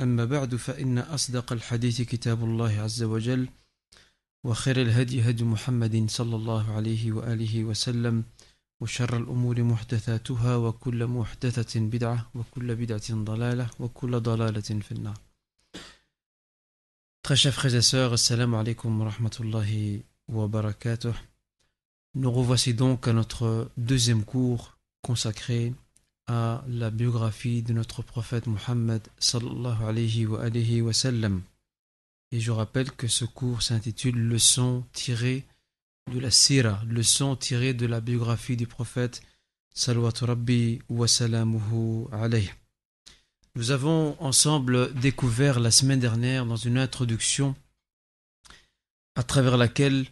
أما بعد فإن أصدق الحديث كتاب الله عز وجل وخير الهدي هدي محمد صلى الله عليه وآله وسلم وشر الأمور محدثاتها وكل محدثة بدعة وكل بدعة ضلالة وكل ضلالة في النار Très chers frères et sœurs, assalamu alaikum wa rahmatullahi wa barakatuh. Nous revoici donc à notre deuxième cours consacré à la biographie de notre prophète Muhammad sallallahu alayhi wa sallam. Et je rappelle que ce cours s'intitule Leçon tirée de la sira, leçon tirée de la biographie du prophète rabbi wa. Nous avons ensemble découvert la semaine dernière dans une introduction à travers laquelle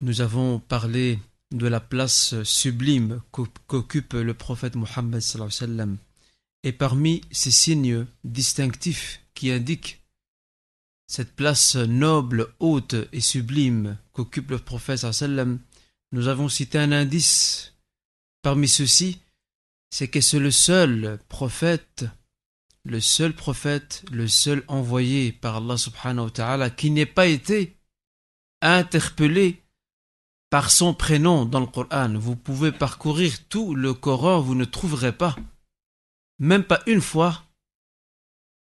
nous avons parlé de la place sublime qu'occupe le prophète Mohammed. Et parmi ces signes distinctifs qui indiquent cette place noble, haute et sublime qu'occupe le prophète nous avons cité un indice. Parmi ceux-ci, c'est que c'est le seul prophète le seul prophète, le seul envoyé par Allah subhanahu wa ta'ala qui n'ait pas été interpellé par son prénom dans le Coran. Vous pouvez parcourir tout le Coran, vous ne trouverez pas, même pas une fois,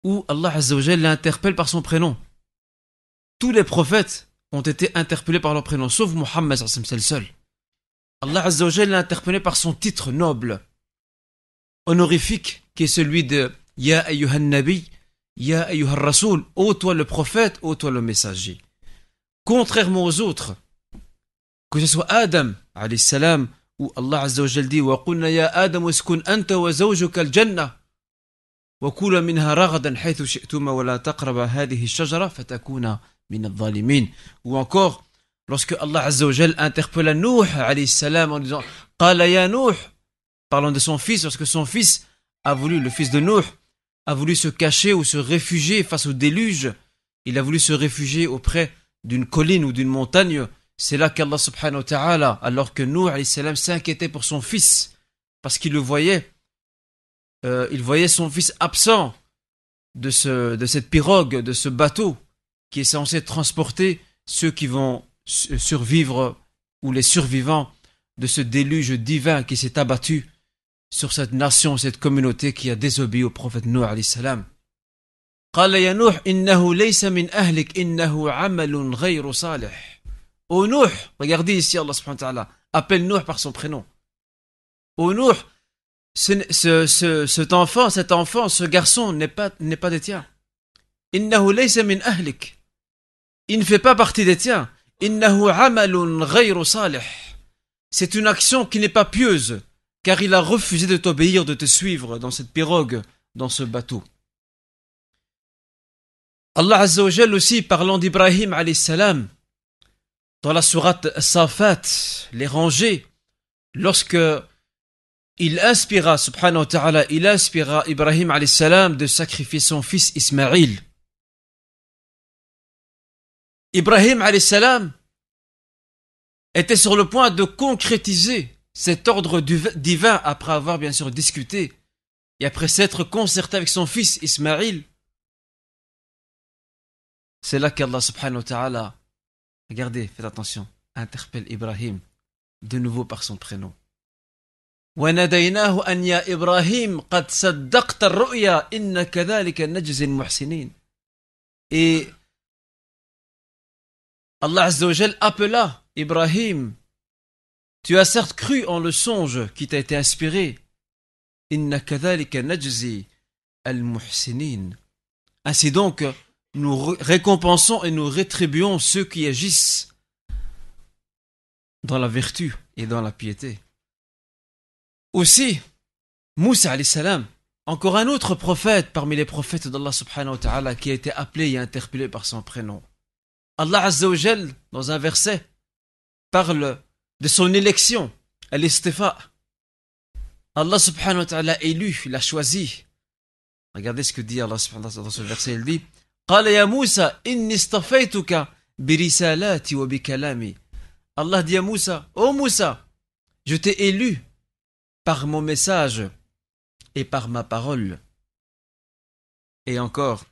où Allah Azzawajal l'interpelle par son prénom. Tous les prophètes ont été interpellés par leur prénom, sauf Muhammad, c'est le seul. Allah Azzawajal l'a interpellé par son titre noble, honorifique, qui est celui de Ya ayyuhan nabi, Ya ayyuhan ô toi le prophète, ô toi le messager. Contrairement aux autres, que ce soit Adam, alayhi salam, où Allah azza wa jal dit, uskun anta wa zawjuka al-jannah, wa kula minha ragadan haythu shi'tuma wa la taqraba hadhihi shajara fatakuna min al-zalimin. Ou encore, lorsque Allah azza wa jal interpella Nuh, alayhi salam, en disant, Qala ya Nuh, parlant de son fils, lorsque son fils a voulu, le fils de Nuh, a voulu se cacher ou se réfugier face au déluge, il a voulu se réfugier auprès d'une colline ou d'une montagne, c'est là qu'Allah subhanahu wa ta'ala, alors que Nuh s'inquiétait pour son fils, parce qu'il le voyait, euh, il voyait son fils absent de, ce, de cette pirogue, de ce bateau, qui est censé transporter ceux qui vont survivre, ou les survivants de ce déluge divin qui s'est abattu sur cette nation, cette communauté qui a désobéi au prophète Nuh alayhi salam. قال يا نوح إنه ليس من أهلك إنه عمل غير صالح. Ô Nuh, regardez ici Allah subhanahu wa ta'ala, appelle Nuh par son prénom. Ô Nuh, cet enfant, cet enfant, ce garçon n'est pas, des tiens. Innahu min ahlik. Il ne fait pas partie des tiens. Innahu amalun ghayru salih. C'est une action qui n'est pas pieuse, car il a refusé de t'obéir, de te suivre dans cette pirogue, dans ce bateau. Allah Azza wa aussi, parlant d'Ibrahim alayhi salam, dans la sourate Safat, les rangées, lorsque il inspira, subhanahu wa ta'ala, il inspira Ibrahim alayhi salam de sacrifier son fils Ismaïl. Ibrahim alayhi salam était sur le point de concrétiser cet ordre divin après avoir bien sûr discuté et après s'être concerté avec son fils Ismaïl. C'est là qu'Allah subhanahu wa ta'ala, Regardez, faites attention. Interpelle Ibrahim de nouveau par son prénom. Et Allah appela Ibrahim. Tu as certes cru en le songe qui t'a été inspiré. Ainsi donc, nous récompensons et nous rétribuons ceux qui agissent dans la vertu et dans la piété. Aussi, Moussa salam, encore un autre prophète parmi les prophètes d'Allah subhanahu qui a été appelé et interpellé par son prénom. Allah Azza dans un verset, parle de son élection, al-istifa. Allah subhanahu wa ta'ala l'a élu, l'a choisi. Regardez ce que dit Allah subhanahu dans ce verset, il dit قال يا موسى إني اصطفيتك برسالاتي وبكلامي Allah dit à Moussa, oh Moussa, je t'ai élu par mon message et par ma parole. Et encore,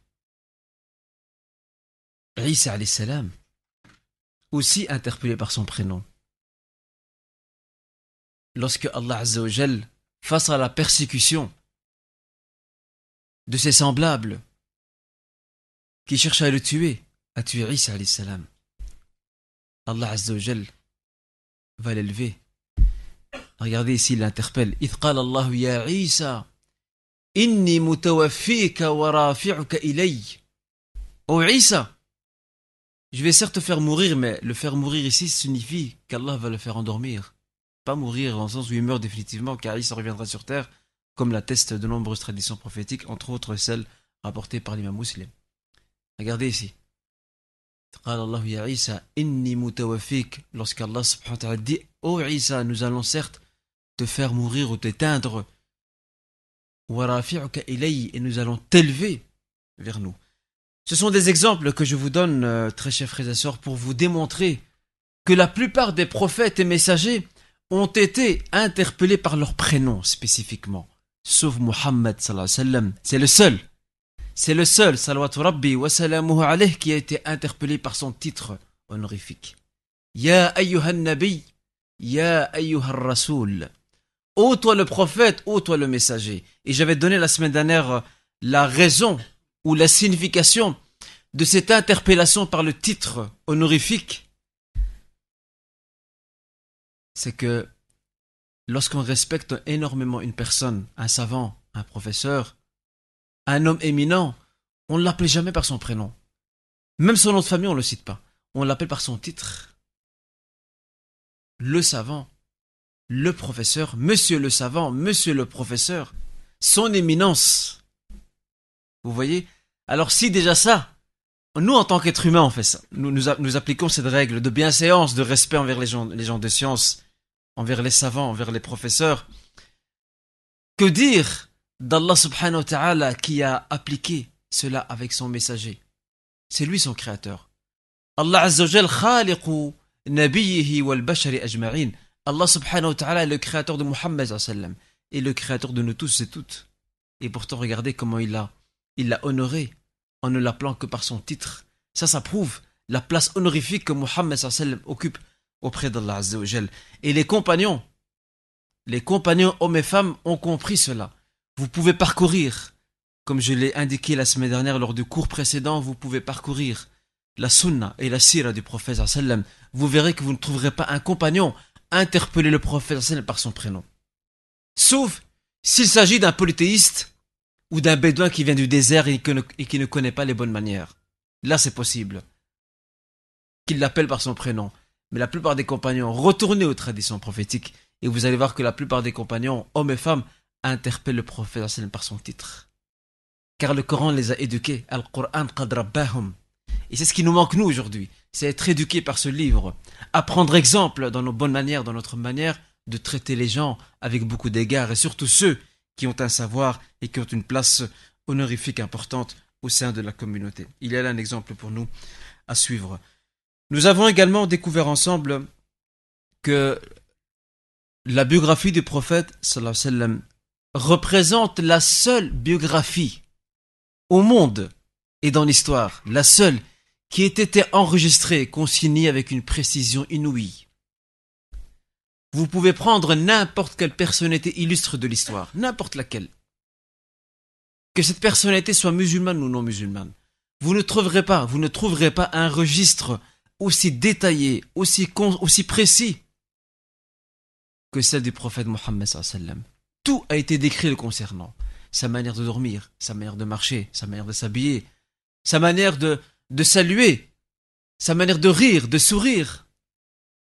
Isa salam, aussi interpellé par son prénom. Lorsque Allah Azzawajal, face à la persécution de ses semblables qui cherchent à le tuer, a tué Isa salam. Allah Azzawajal va l'élever. Regardez ici, il l'interpelle. قال الله يا عيسى إني متوفيك ورافعك إلي. Oh Isa, je vais certes te faire mourir, mais le faire mourir ici signifie qu'Allah va le faire endormir. Pas mourir dans le sens où il meurt définitivement, car Isa reviendra sur terre, comme l'attestent de nombreuses traditions prophétiques, entre autres celles rapportées par l'imam musulman. Regardez ici. Lorsqu'Allah subhanahu wa ta'ala dit Oh Isa, nous allons certes te faire mourir ou t'éteindre. Et nous allons t'élever vers nous. Ce sont des exemples que je vous donne, euh, très chers frères et sœurs, pour vous démontrer que la plupart des prophètes et messagers ont été interpellés par leur prénom spécifiquement. Sauf Muhammad C'est le seul. C'est le seul, salawatu rabbi wa alayh, qui a été interpellé par son titre honorifique. Ya ayyuhan nabi, ya ayyuhan rasoul. Ô toi le prophète, ô toi le messager. Et j'avais donné la semaine dernière euh, la raison ou la signification de cette interpellation par le titre honorifique. C'est que lorsqu'on respecte énormément une personne, un savant, un professeur, un homme éminent, on ne l'appelle jamais par son prénom. Même son nom de famille, on ne le cite pas. On l'appelle par son titre. Le savant, le professeur, monsieur le savant, monsieur le professeur, son éminence. Vous voyez? Alors si déjà ça, nous en tant qu'êtres humains on fait ça, nous, nous, appliquons cette règle de bienséance, de respect envers les gens, les gens de science, envers les savants, envers les professeurs, que dire d'Allah subhanahu wa ta'ala qui a appliqué cela avec son messager C'est lui son créateur. Allah azzawajal khaliqu bashari ajma'in. Allah subhanahu wa ta'ala est le créateur de Muhammad et le créateur de nous tous et toutes. Et pourtant, regardez comment il l'a il l'a honoré en ne l'appelant que par son titre. Ça, ça prouve la place honorifique que Muhammad occupe auprès d'Allah Et les compagnons, les compagnons hommes et femmes ont compris cela. Vous pouvez parcourir, comme je l'ai indiqué la semaine dernière lors du cours précédent, vous pouvez parcourir la sunna et la sira du prophète vous verrez que vous ne trouverez pas un compagnon interpeller le prophète par son prénom. Sauf s'il s'agit d'un polythéiste ou d'un bédouin qui vient du désert et, qui ne connaît pas les bonnes manières. Là, c'est possible qu'il l'appelle par son prénom. Mais la plupart des compagnons, retournez aux traditions prophétiques et vous allez voir que la plupart des compagnons, hommes et femmes, interpellent le prophète par son titre. Car le Coran les a éduqués. Al-Qur'an Et c'est ce qui nous manque nous aujourd'hui c'est être éduqué par ce livre, apprendre exemple dans nos bonnes manières, dans notre manière de traiter les gens avec beaucoup d'égards, et surtout ceux qui ont un savoir et qui ont une place honorifique importante au sein de la communauté. Il y a là un exemple pour nous à suivre. Nous avons également découvert ensemble que la biographie du prophète sallam, représente la seule biographie au monde et dans l'histoire, la seule qui ait été enregistré et consigné avec une précision inouïe. Vous pouvez prendre n'importe quelle personnalité illustre de l'histoire, n'importe laquelle. Que cette personnalité soit musulmane ou non musulmane. Vous ne trouverez pas, vous ne trouverez pas un registre aussi détaillée, aussi, précis que celle du prophète Mohammed sallam. Tout a été décrit le concernant. Sa manière de dormir, sa manière de marcher, sa manière de s'habiller, sa manière de, de saluer, sa manière de rire, de sourire,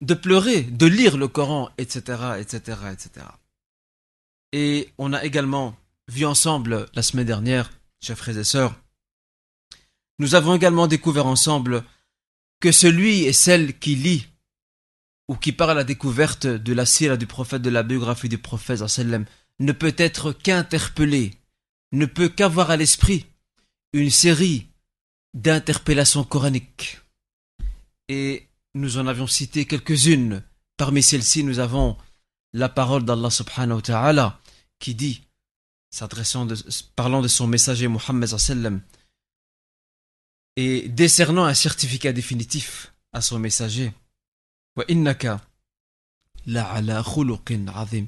de pleurer, de lire le Coran, etc., etc., etc. Et on a également vu ensemble la semaine dernière, chers frères et sœurs, nous avons également découvert ensemble que celui et celle qui lit ou qui part à la découverte de la sira du prophète, de la biographie du prophète, ne peut être qu'interpellé, ne peut qu'avoir à l'esprit une série d'interpellations coraniques. Et nous en avions cité quelques-unes. Parmi celles-ci, nous avons la parole d'Allah subhanahu wa ta'ala qui dit, s'adressant parlant de son messager Muhammad sallam, et décernant un certificat définitif à son messager.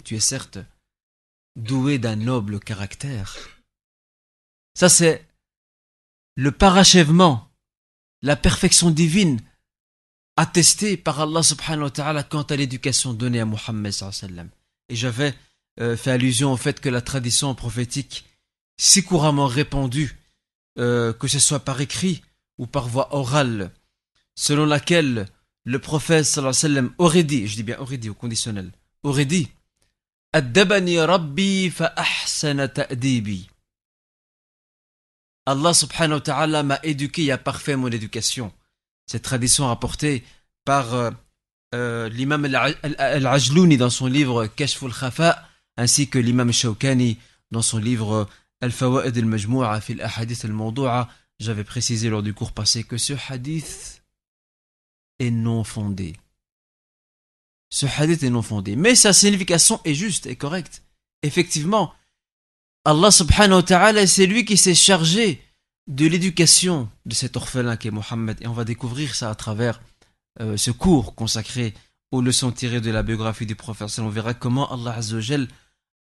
Tu es certes doué d'un noble caractère. Ça c'est le parachèvement, la perfection divine attestée par Allah subhanahu wa ta'ala quant à l'éducation donnée à Muhammad sallam. Et j'avais euh, fait allusion au fait que la tradition prophétique si couramment répandue, euh, que ce soit par écrit ou par voie orale, selon laquelle le prophète sallam aurait dit, je dis bien aurait dit au conditionnel, aurait dit Allah subhanahu wa ta'ala m'a éduqué et a parfait mon éducation. Cette tradition rapportée par euh, euh, l'imam al-Ajlouni dans son livre Kashful Khafa, ainsi que l'imam Shawkani dans son livre Al-Fawaid al-Majmu'a fil Ahadith al-Mawdu'a, j'avais précisé lors du cours passé que ce hadith est non fondé. Ce hadith est non fondé. Mais sa signification est juste et correcte. Effectivement, Allah subhanahu wa ta'ala, c'est lui qui s'est chargé de l'éducation de cet orphelin qui est Mohammed. Et on va découvrir ça à travers euh, ce cours consacré aux leçons tirées de la biographie du prophète. On verra comment Allah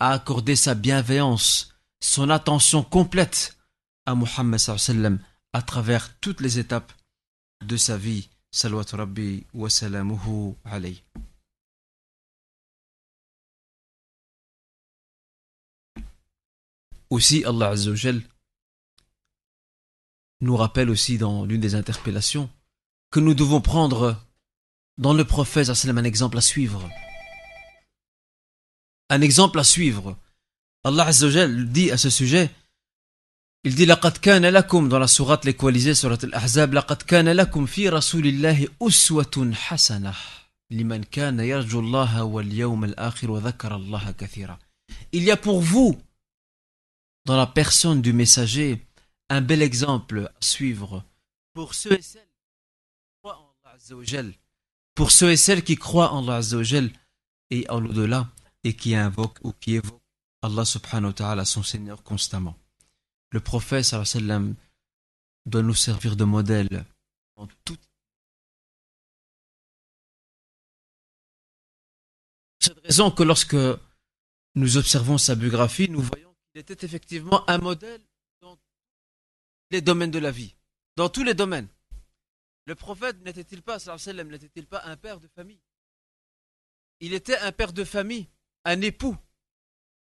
a accordé sa bienveillance, son attention complète à Muhammad sallam à travers toutes les étapes de sa vie. Salawat Rabbi wa salamuhu alayhi. Aussi, Allah Azzawajal nous rappelle aussi dans l'une des interpellations que nous devons prendre dans le prophète un exemple à suivre. Un exemple à suivre. Allah Azzawajal dit à ce sujet il dit لقد كان لكم dans la sourate l'équalisée sourate al-Ahzab لقد كان لكم في رسول الله أسوة حسنة لمن كان يرجو الله واليوم الآخر وذكر الله كثيرا Il y a pour vous dans la personne du messager un bel exemple à suivre. Pour ceux et celles qui croient en Allah pour et celles en l'au-delà et qui invoquent ou qui évoquent Allah subhanahu wa ta'ala son Seigneur constamment. Le prophète doit nous servir de modèle en toute cette raison que lorsque nous observons sa biographie, nous voyons qu'il était effectivement un modèle dans les domaines de la vie, dans tous les domaines. Le prophète n'était-il pas, n'était-il pas un père de famille? Il était un père de famille, un époux,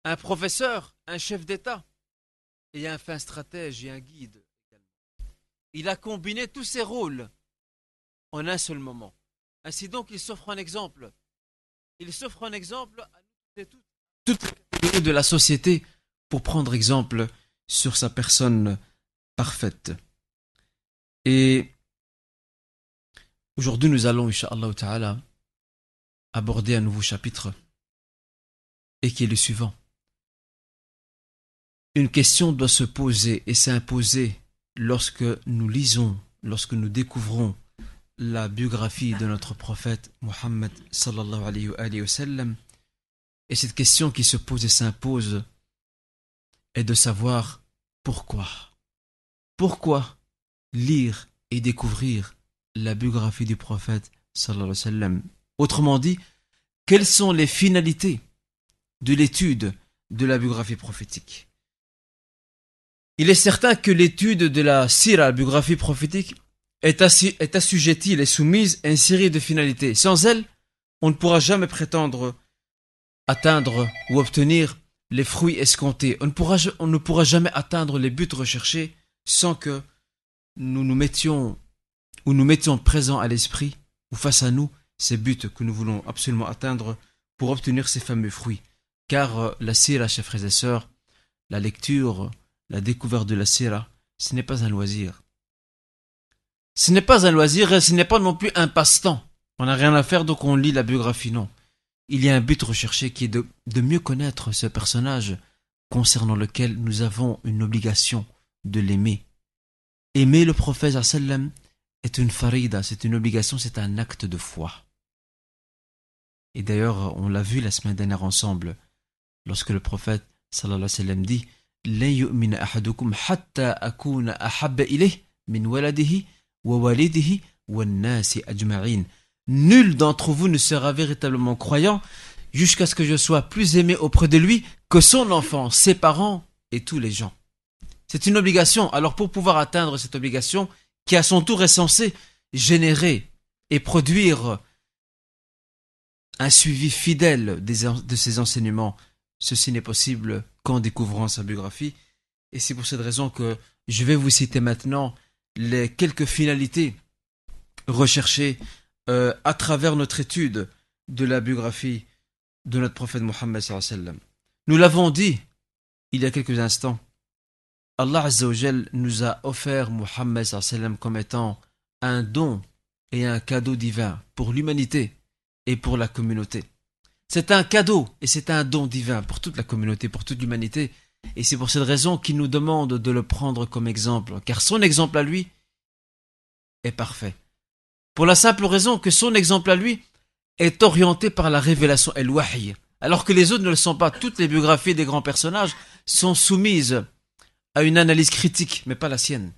un professeur, un chef d'État et un fin stratège et un guide. Il a combiné tous ses rôles en un seul moment. Ainsi donc, il s'offre un exemple. Il s'offre un exemple à toutes les catégories de la société pour prendre exemple sur sa personne parfaite. Et aujourd'hui, nous allons, Inch'Allah Ta'ala, aborder un nouveau chapitre et qui est le suivant une question doit se poser et s'imposer lorsque nous lisons, lorsque nous découvrons la biographie de notre prophète Muhammad sallallahu alayhi wa sallam. Et cette question qui se pose et s'impose est de savoir pourquoi. Pourquoi lire et découvrir la biographie du prophète sallallahu alayhi wa sallam? Autrement dit, quelles sont les finalités de l'étude de la biographie prophétique? Il est certain que l'étude de la sira, la biographie prophétique, est, est assujettie, elle est soumise à une série de finalités. Sans elle, on ne pourra jamais prétendre atteindre ou obtenir les fruits escomptés. On ne pourra, on pourra jamais atteindre les buts recherchés sans que nous nous mettions ou nous mettions présents à l'esprit ou face à nous ces buts que nous voulons absolument atteindre pour obtenir ces fameux fruits. Car euh, la sira, chers frères et sœurs, la lecture, la découverte de la sira, ce n'est pas un loisir. Ce n'est pas un loisir et ce n'est pas non plus un passe-temps. On n'a rien à faire donc on lit la biographie, non. Il y a un but recherché qui est de, mieux connaître ce personnage concernant lequel nous avons une obligation de l'aimer. Aimer le prophète sallam est une farida, c'est une obligation, c'est un acte de foi. Et d'ailleurs, on l'a vu la semaine dernière ensemble, lorsque le prophète sallallahu alayhi sallam dit « min waladihi wa walidihi wa » Nul d'entre vous ne sera véritablement croyant jusqu'à ce que je sois plus aimé auprès de lui que son enfant, ses parents et tous les gens. C'est une obligation. Alors pour pouvoir atteindre cette obligation, qui à son tour est censée générer et produire un suivi fidèle de ses enseignements, ceci n'est possible qu'en découvrant sa biographie. Et c'est pour cette raison que je vais vous citer maintenant les quelques finalités recherchées euh, à travers notre étude de la biographie de notre prophète Mohammed. Nous l'avons dit il y a quelques instants. Allah Azzawajal nous a offert Mohammed comme étant un don et un cadeau divin pour l'humanité et pour la communauté. C'est un cadeau et c'est un don divin pour toute la communauté, pour toute l'humanité. Et c'est pour cette raison qu'il nous demande de le prendre comme exemple, car son exemple à lui est parfait. Pour la simple raison que son exemple à lui est orienté par la révélation el wahy alors que les autres ne le sont pas. Toutes les biographies des grands personnages sont soumises à une analyse critique, mais pas la sienne.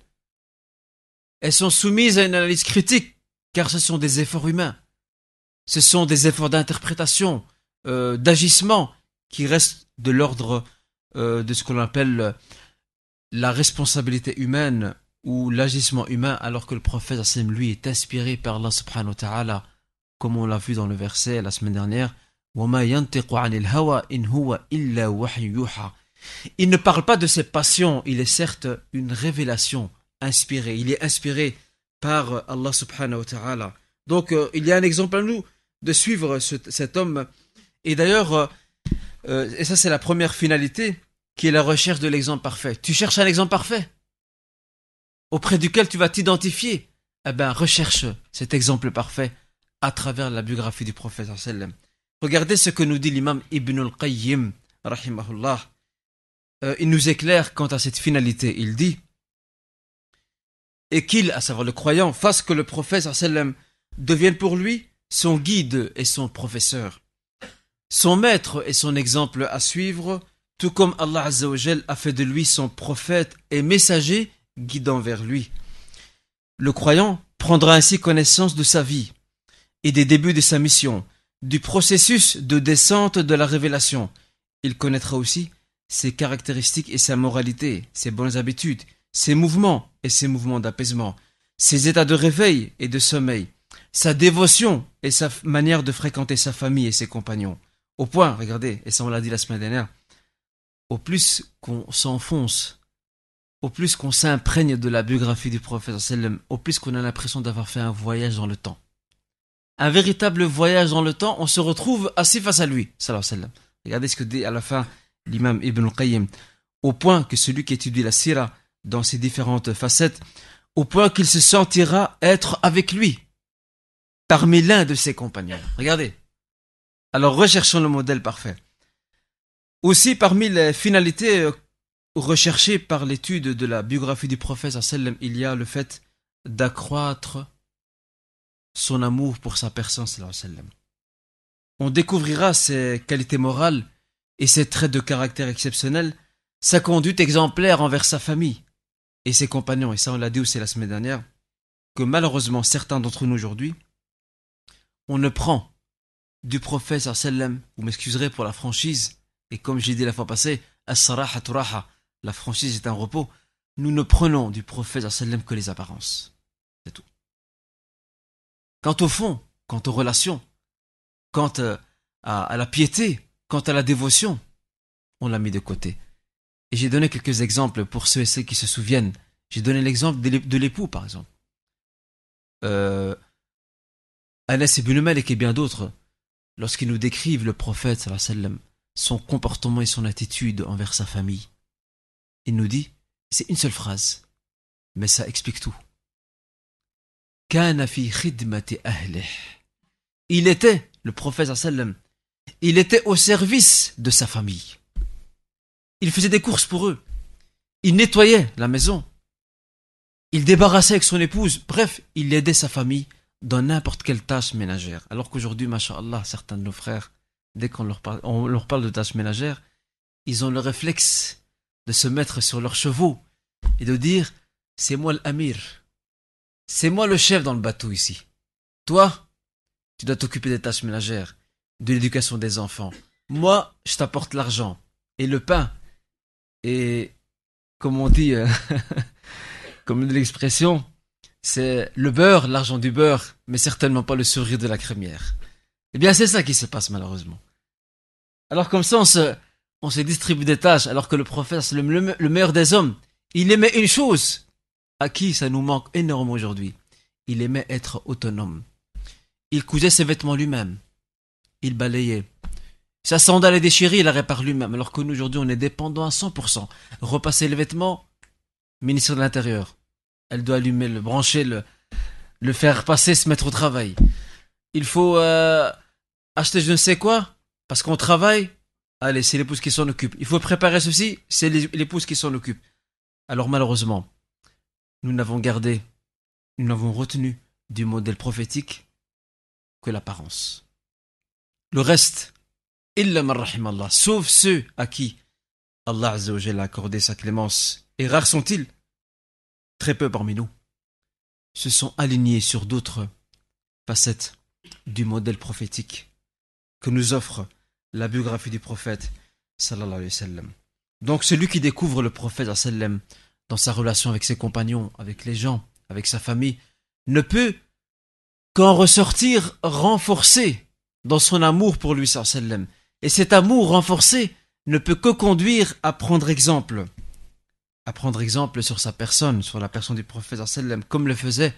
Elles sont soumises à une analyse critique, car ce sont des efforts humains. Ce sont des efforts d'interprétation, euh, d'agissement, qui restent de l'ordre euh, de ce qu'on appelle la responsabilité humaine ou l'agissement humain, alors que le prophète lui est inspiré par Allah subhanahu ta'ala, comme on l'a vu dans le verset la semaine dernière. Il ne parle pas de ses passions, il est certes une révélation inspirée. Il est inspiré par Allah subhanahu wa ta'ala. Donc euh, il y a un exemple à nous de suivre cet homme. Et d'ailleurs, euh, euh, et ça c'est la première finalité, qui est la recherche de l'exemple parfait. Tu cherches un exemple parfait? Auprès duquel tu vas t'identifier. Eh bien, recherche cet exemple parfait à travers la biographie du prophète. Regardez ce que nous dit l'imam Ibn al-Qayyim, rahimahullah. Euh, il nous éclaire quant à cette finalité. Il dit Et qu'il, à savoir le croyant, fasse que le prophète devienne pour lui son guide et son professeur, son maître et son exemple à suivre, tout comme Allah a fait de lui son prophète et messager guidant vers lui. Le croyant prendra ainsi connaissance de sa vie et des débuts de sa mission, du processus de descente de la révélation. Il connaîtra aussi ses caractéristiques et sa moralité, ses bonnes habitudes, ses mouvements et ses mouvements d'apaisement, ses états de réveil et de sommeil, sa dévotion et sa manière de fréquenter sa famille et ses compagnons. Au point, regardez, et ça on l'a dit la semaine dernière, au plus qu'on s'enfonce, au plus qu'on s'imprègne de la biographie du prophète, au plus qu'on a l'impression d'avoir fait un voyage dans le temps. Un véritable voyage dans le temps, on se retrouve assis face à lui. Regardez ce que dit à la fin l'imam Ibn Qayyim. Au point que celui qui étudie la sira dans ses différentes facettes, au point qu'il se sentira être avec lui, parmi l'un de ses compagnons. Regardez. Alors recherchons le modèle parfait. Aussi, parmi les finalités recherchées par l'étude de la biographie du prophète, il y a le fait d'accroître son amour pour sa personne. On découvrira ses qualités morales et ses traits de caractère exceptionnels, sa conduite exemplaire envers sa famille et ses compagnons. Et ça, on l'a dit aussi la semaine dernière, que malheureusement certains d'entre nous aujourd'hui on ne prend du prophète vous m'excuserez pour la franchise, et comme j'ai dit la fois passée, la franchise est un repos, nous ne prenons du prophète que les apparences. C'est tout. Quant au fond, quant aux relations, quant euh, à, la piété, quant à la dévotion, on l'a mis de côté. Et j'ai donné quelques exemples pour ceux et celles qui se souviennent. J'ai donné l'exemple de l'époux, par exemple. Euh, Anas ibn et bien d'autres, lorsqu'ils nous décrivent le prophète, son comportement et son attitude envers sa famille, il nous dit, c'est une seule phrase, mais ça explique tout. Il était, le prophète il était au service de sa famille. Il faisait des courses pour eux. Il nettoyait la maison. Il débarrassait avec son épouse. Bref, il aidait sa famille dans n'importe quelle tâche ménagère. Alors qu'aujourd'hui, masha'Allah, certains de nos frères, dès qu'on leur parle de tâches ménagères, ils ont le réflexe de se mettre sur leurs chevaux et de dire c'est moi l'amir. C'est moi le chef dans le bateau ici. Toi, tu dois t'occuper des tâches ménagères, de l'éducation des enfants. Moi, je t'apporte l'argent et le pain. Et comme on dit, euh, comme l'expression, c'est le beurre, l'argent du beurre, mais certainement pas le sourire de la crémière. Eh bien, c'est ça qui se passe malheureusement. Alors comme ça, on se, on se distribue des tâches, alors que le prophète, c'est le meilleur des hommes. Il aimait une chose, à qui ça nous manque énormément aujourd'hui. Il aimait être autonome. Il cousait ses vêtements lui-même. Il balayait. Sa sandale est déchirée, il la répare lui-même. Alors que nous, aujourd'hui, on est dépendant à 100%. Repasser les vêtements, ministre de l'Intérieur. Elle doit allumer, le brancher, le, le faire passer, se mettre au travail. Il faut euh, acheter je ne sais quoi, parce qu'on travaille. Allez, c'est l'épouse qui s'en occupe. Il faut préparer ceci, c'est l'épouse qui s'en occupe. Alors malheureusement, nous n'avons gardé, nous n'avons retenu du modèle prophétique que l'apparence. Le reste, illa Allah, sauf ceux à qui Allah a accordé sa clémence, et rares sont-ils, très peu parmi nous, se sont alignés sur d'autres facettes du modèle prophétique que nous offre la biographie du prophète sallallahu alayhi sallam. Donc celui qui découvre le prophète sallam dans sa relation avec ses compagnons, avec les gens, avec sa famille, ne peut qu'en ressortir renforcé dans son amour pour lui sallam. Et cet amour renforcé ne peut que conduire à prendre exemple. À prendre exemple sur sa personne, sur la personne du prophète sallam, comme le faisait,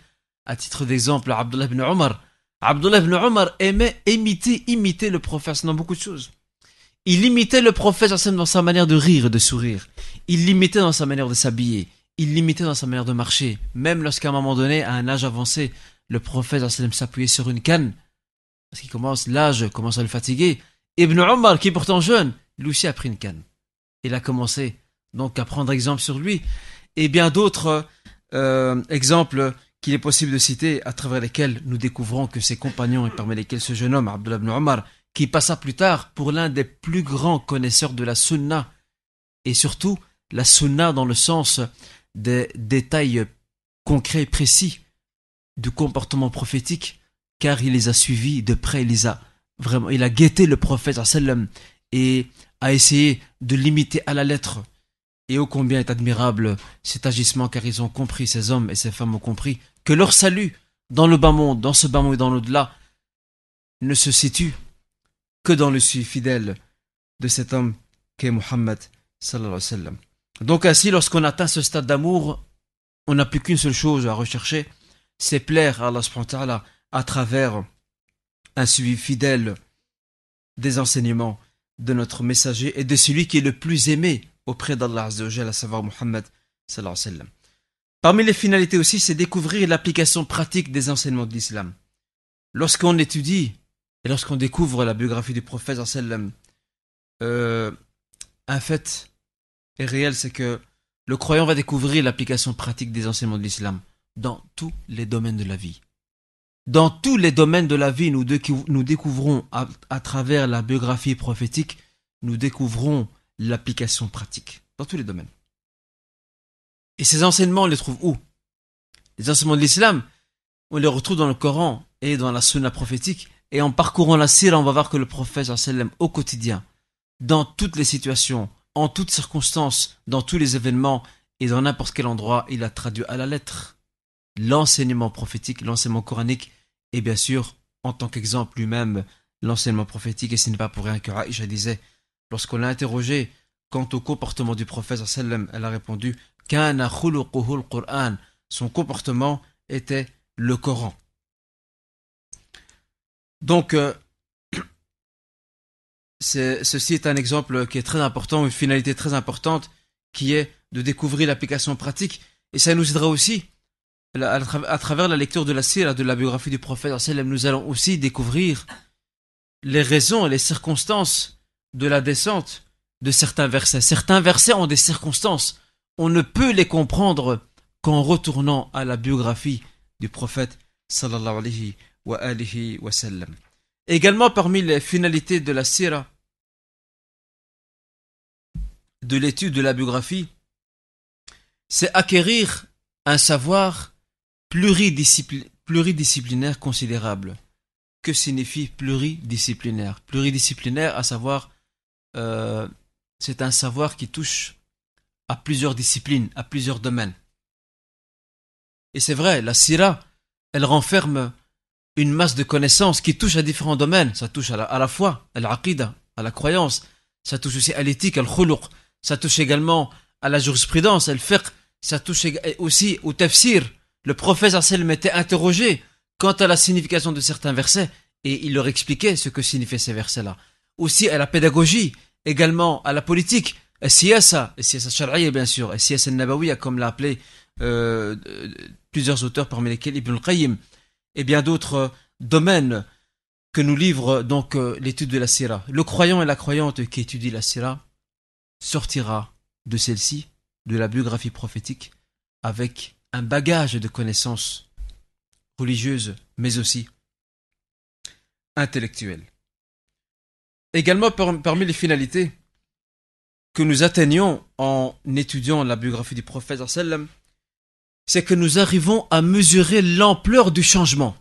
à titre d'exemple, Abdullah ibn Omar. Abdullah ibn Omar aimait imiter, imiter le prophète dans beaucoup de choses. Il imitait le prophète dans sa manière de rire et de sourire. Il l'imitait dans sa manière de s'habiller. Il l'imitait dans sa manière de marcher. Même lorsqu'à un moment donné, à un âge avancé, le prophète s'appuyait sur une canne. Parce qu'il commence, l'âge commence à le fatiguer. Ibn Omar, qui est pourtant jeune, lui aussi a pris une canne. Il a commencé donc à prendre exemple sur lui. Et bien d'autres euh, exemples qu'il est possible de citer à travers lesquels nous découvrons que ses compagnons, et parmi lesquels ce jeune homme, Abdullah ibn Omar, qui passa plus tard pour l'un des plus grands connaisseurs de la sunna, et surtout la sunna dans le sens des détails concrets et précis du comportement prophétique, car il les a suivis de près, il les a vraiment, il a guetté le prophète et a essayé de l'imiter à la lettre. Et ô combien est admirable cet agissement, car ils ont compris, ces hommes et ces femmes ont compris, que leur salut dans le bas monde, dans ce bas monde et dans l'au-delà, ne se situe que dans le suivi fidèle de cet homme qu'est sallam. Donc ainsi, lorsqu'on atteint ce stade d'amour, on n'a plus qu'une seule chose à rechercher, c'est plaire à Allah à travers un suivi fidèle des enseignements de notre messager et de celui qui est le plus aimé auprès d'Allah à savoir Muhammad sallallahu alayhi wa sallam. Parmi les finalités aussi, c'est découvrir l'application pratique des enseignements de l'islam. Lorsqu'on étudie et lorsqu'on découvre la biographie du prophète, euh, un fait est réel, c'est que le croyant va découvrir l'application pratique des enseignements de l'islam dans tous les domaines de la vie. Dans tous les domaines de la vie, nous découvrons à, travers la biographie prophétique, nous découvrons l'application pratique. Dans tous les domaines. Et ces enseignements, on les trouve où? Les enseignements de l'islam, on les retrouve dans le Coran et dans la sunna prophétique et en parcourant la sira, on va voir que le prophète au quotidien, dans toutes les situations, en toutes circonstances, dans tous les événements et dans n'importe quel endroit, il a traduit à la lettre l'enseignement prophétique, l'enseignement coranique, et bien sûr, en tant qu'exemple lui-même, l'enseignement prophétique, et ce n'est pas pour rien que Aïcha disait, lorsqu'on l'a interrogé quant au comportement du prophète, elle a répondu, son comportement était le Coran. Donc, euh, ceci est un exemple qui est très important, une finalité très importante, qui est de découvrir l'application pratique. Et ça nous aidera aussi, à, travers la lecture de la sira, de la biographie du prophète, nous allons aussi découvrir les raisons et les circonstances de la descente de certains versets. Certains versets ont des circonstances. On ne peut les comprendre qu'en retournant à la biographie du prophète. Également parmi les finalités de la sira, de l'étude de la biographie, c'est acquérir un savoir pluridisciplinaire considérable. Que signifie pluridisciplinaire? Pluridisciplinaire, à savoir, euh, c'est un savoir qui touche à plusieurs disciplines, à plusieurs domaines. Et c'est vrai, la sira, elle renferme une masse de connaissances qui touche à différents domaines. Ça touche à la, à foi, à à la croyance. Ça touche aussi à l'éthique, à l'khuluq. Ça touche également à la jurisprudence, à fiqh. Ça touche aussi au tafsir. Le prophète Arsène était interrogé quant à la signification de certains versets et il leur expliquait ce que signifiaient ces versets-là. Aussi à la pédagogie, également à la politique, à siyasa, siyasa bien sûr, siyasa nabawiya comme l'a appelé euh, plusieurs auteurs parmi lesquels Ibn al-Qayyim et bien d'autres euh, domaines que nous livre donc euh, l'étude de la Sira. Le croyant et la croyante qui étudie la Sira sortira de celle-ci, de la biographie prophétique, avec un bagage de connaissances religieuses, mais aussi intellectuelles. Également parmi les finalités que nous atteignons en étudiant la biographie du prophète sallam, c'est que nous arrivons à mesurer l'ampleur du changement.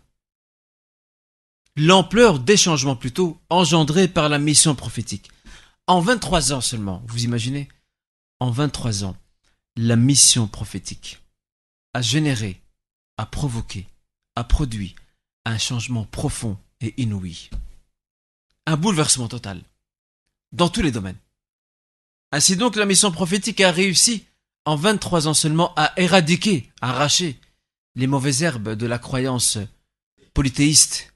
L'ampleur des changements plutôt engendrés par la mission prophétique. En 23 ans seulement, vous imaginez? En 23 ans, la mission prophétique a généré, a provoqué, a produit un changement profond et inouï. Un bouleversement total. Dans tous les domaines. Ainsi donc, la mission prophétique a réussi en 23 ans seulement, à éradiquer, à arracher les mauvaises herbes de la croyance polythéiste.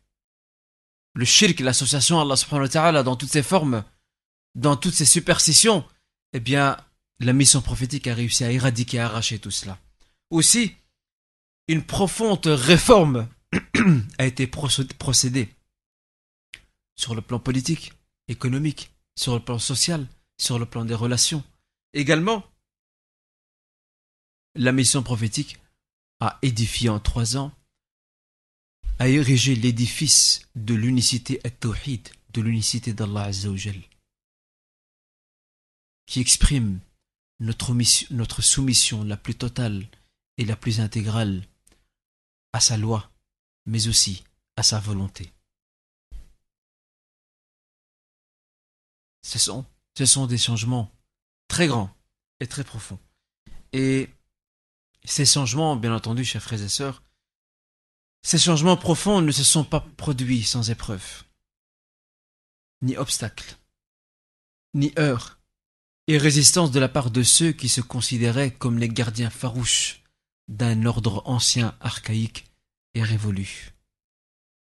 Le shirk, l'association Allah subhanahu wa dans toutes ses formes, dans toutes ses superstitions, eh bien, la mission prophétique a réussi à éradiquer, à arracher tout cela. Aussi, une profonde réforme a été procédée sur le plan politique, économique, sur le plan social, sur le plan des relations. Également, la mission prophétique a édifié en trois ans, a érigé l'édifice de l'unicité at-tawhid, de l'unicité d'Allah Azzawajal, qui exprime notre, notre soumission la plus totale et la plus intégrale à sa loi, mais aussi à sa volonté. Ce sont, ce sont des changements très grands et très profonds. Et ces changements, bien entendu, chers frères et sœurs, ces changements profonds ne se sont pas produits sans épreuve, ni obstacles, ni heurts, et résistance de la part de ceux qui se considéraient comme les gardiens farouches d'un ordre ancien, archaïque et révolu.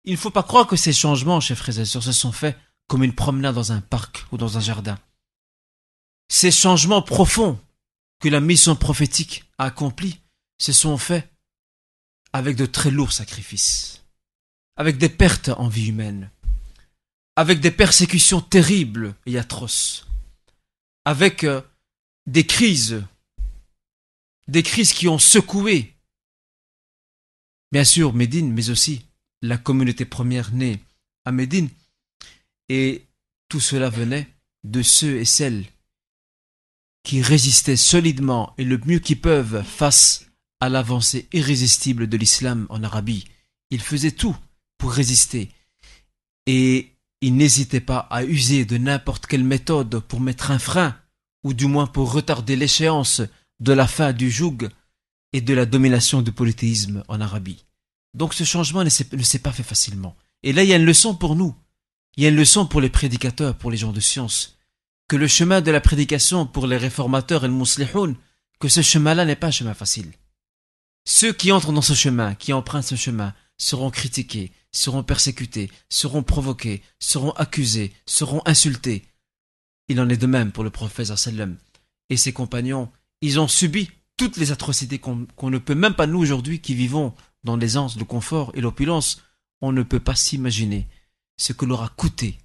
Il ne faut pas croire que ces changements, chers frères et sœurs, se sont faits comme une promenade dans un parc ou dans un jardin. Ces changements profonds que la mission prophétique a accomplis se sont faits avec de très lourds sacrifices, avec des pertes en vie humaine, avec des persécutions terribles et atroces, avec euh, des crises, des crises qui ont secoué, bien sûr, Médine, mais aussi la communauté première née à Médine, et tout cela venait de ceux et celles qui résistaient solidement et le mieux qu'ils peuvent face à l'avancée irrésistible de l'islam en Arabie. Il faisait tout pour résister. Et il n'hésitait pas à user de n'importe quelle méthode pour mettre un frein, ou du moins pour retarder l'échéance de la fin du joug et de la domination du polythéisme en Arabie. Donc ce changement ne s'est pas fait facilement. Et là, il y a une leçon pour nous. Il y a une leçon pour les prédicateurs, pour les gens de science. Que le chemin de la prédication pour les réformateurs et le muslihoun, que ce chemin-là n'est pas un chemin facile. Ceux qui entrent dans ce chemin, qui empruntent ce chemin, seront critiqués, seront persécutés, seront provoqués, seront accusés, seront insultés. Il en est de même pour le prophète sallam et ses compagnons. Ils ont subi toutes les atrocités qu'on ne peut même pas nous aujourd'hui qui vivons dans l'aisance, le confort et l'opulence, on ne peut pas s'imaginer ce que leur a coûté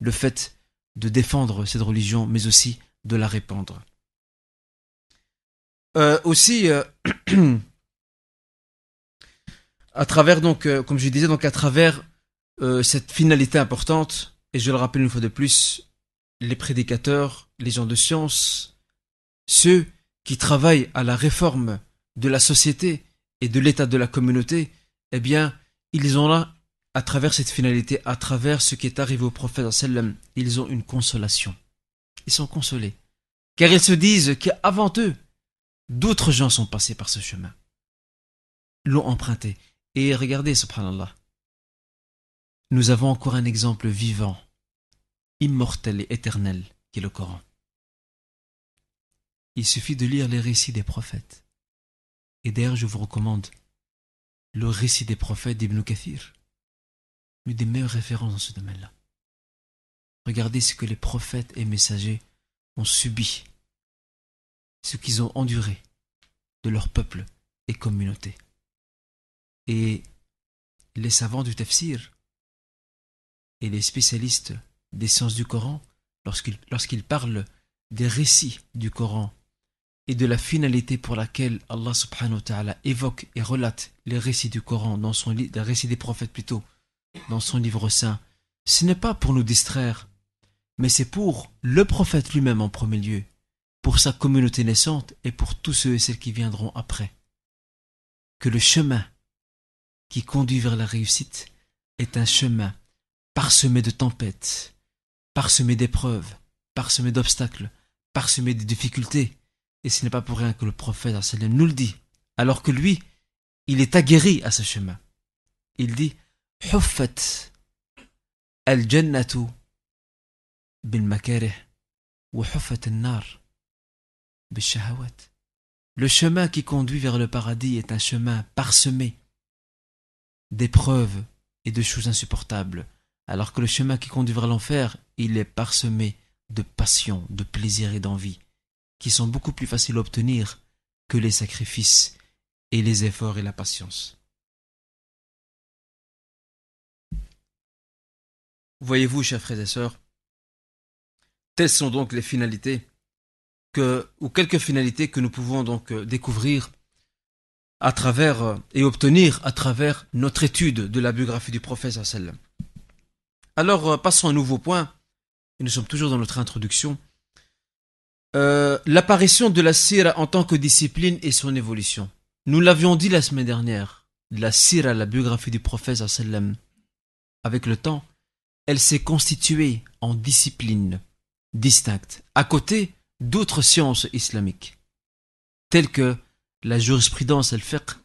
le fait de défendre cette religion, mais aussi de la répandre. Euh, aussi, euh, à travers donc, euh, comme je disais, donc à travers cette finalité importante, et je le rappelle une fois de plus, les prédicateurs, les gens de science, ceux qui travaillent à la réforme de la société et de l'état de la communauté, eh bien, ils ont là à travers cette finalité, à travers ce qui est arrivé au prophète ils ont une consolation. Ils sont consolés. Car ils se disent qu'avant eux, d'autres gens sont passés par ce chemin. L'ont emprunté. Et regardez, subhanallah. Nous avons encore un exemple vivant, immortel et éternel, qui est le Coran. Il suffit de lire les récits des prophètes. Et d'ailleurs, je vous recommande le récit des prophètes d'Ibn Kathir des meilleures références dans ce domaine-là. Regardez ce que les prophètes et messagers ont subi, ce qu'ils ont enduré de leur peuple et communauté. Et les savants du tafsir et les spécialistes des sciences du Coran, lorsqu'ils parlent des récits du Coran et de la finalité pour laquelle Allah subhanahu wa évoque et relate les récits du Coran dans son les récits des prophètes plutôt, dans son livre saint, ce n'est pas pour nous distraire, mais c'est pour le prophète lui-même en premier lieu, pour sa communauté naissante et pour tous ceux et celles qui viendront après. Que le chemin qui conduit vers la réussite est un chemin parsemé de tempêtes, parsemé d'épreuves, parsemé d'obstacles, parsemé de difficultés. Et ce n'est pas pour rien que le prophète nous le dit, alors que lui, il est aguerri à ce chemin. Il dit حفت الجنة بالمكاره وحفت النار بالشهوات Le chemin qui conduit vers le paradis est un chemin parsemé d'épreuves et de choses insupportables, alors que le chemin qui conduit vers l'enfer, il est parsemé de passion, de plaisir et d'envie, qui sont beaucoup plus faciles à obtenir que les sacrifices et les efforts et la patience. Voyez-vous, chers frères et sœurs, telles sont donc les finalités ou quelques finalités que nous pouvons donc euh, découvrir à travers euh, et obtenir à travers notre étude de la biographie du prophète. Alors, euh, passons à un nouveau point, et nous sommes toujours dans notre introduction. L'apparition de la sira en tant que discipline et son évolution. Nous l'avions dit la semaine dernière, la sira, la biographie du prophète avec le temps, elle s'est constituée en discipline distincte, à côté d'autres sciences islamiques, telles que la jurisprudence al fiqh,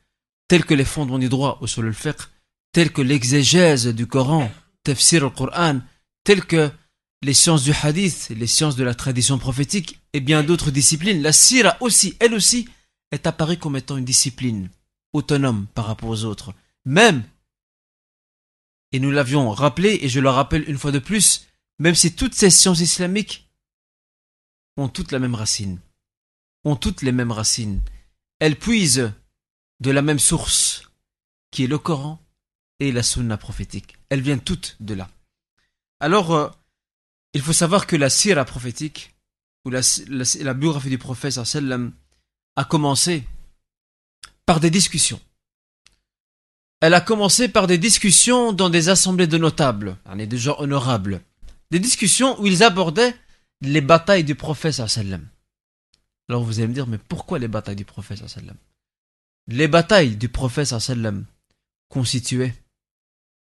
telles que les fondements du droit au sol al fiqh, telles que l'exégèse du Coran, tafsir al-Qur'an, telles que les sciences du hadith, les sciences de la tradition prophétique et bien d'autres disciplines. La sira aussi, elle aussi, est apparue comme étant une discipline autonome par rapport aux autres. Même et nous l'avions rappelé, et je le rappelle une fois de plus, même si toutes ces sciences islamiques ont toutes la même racine, ont toutes les mêmes racines, elles puisent de la même source, qui est le Coran et la sunna prophétique. Elles viennent toutes de là. Alors, euh, il faut savoir que la sira prophétique, ou la, la, biographie du prophète a commencé par des discussions elle a commencé par des discussions dans des assemblées de notables, des gens honorables. Des discussions où ils abordaient les batailles du prophète sallam. Alors vous allez me dire, mais pourquoi les batailles du prophète sallam? Les batailles du prophète sallam constituaient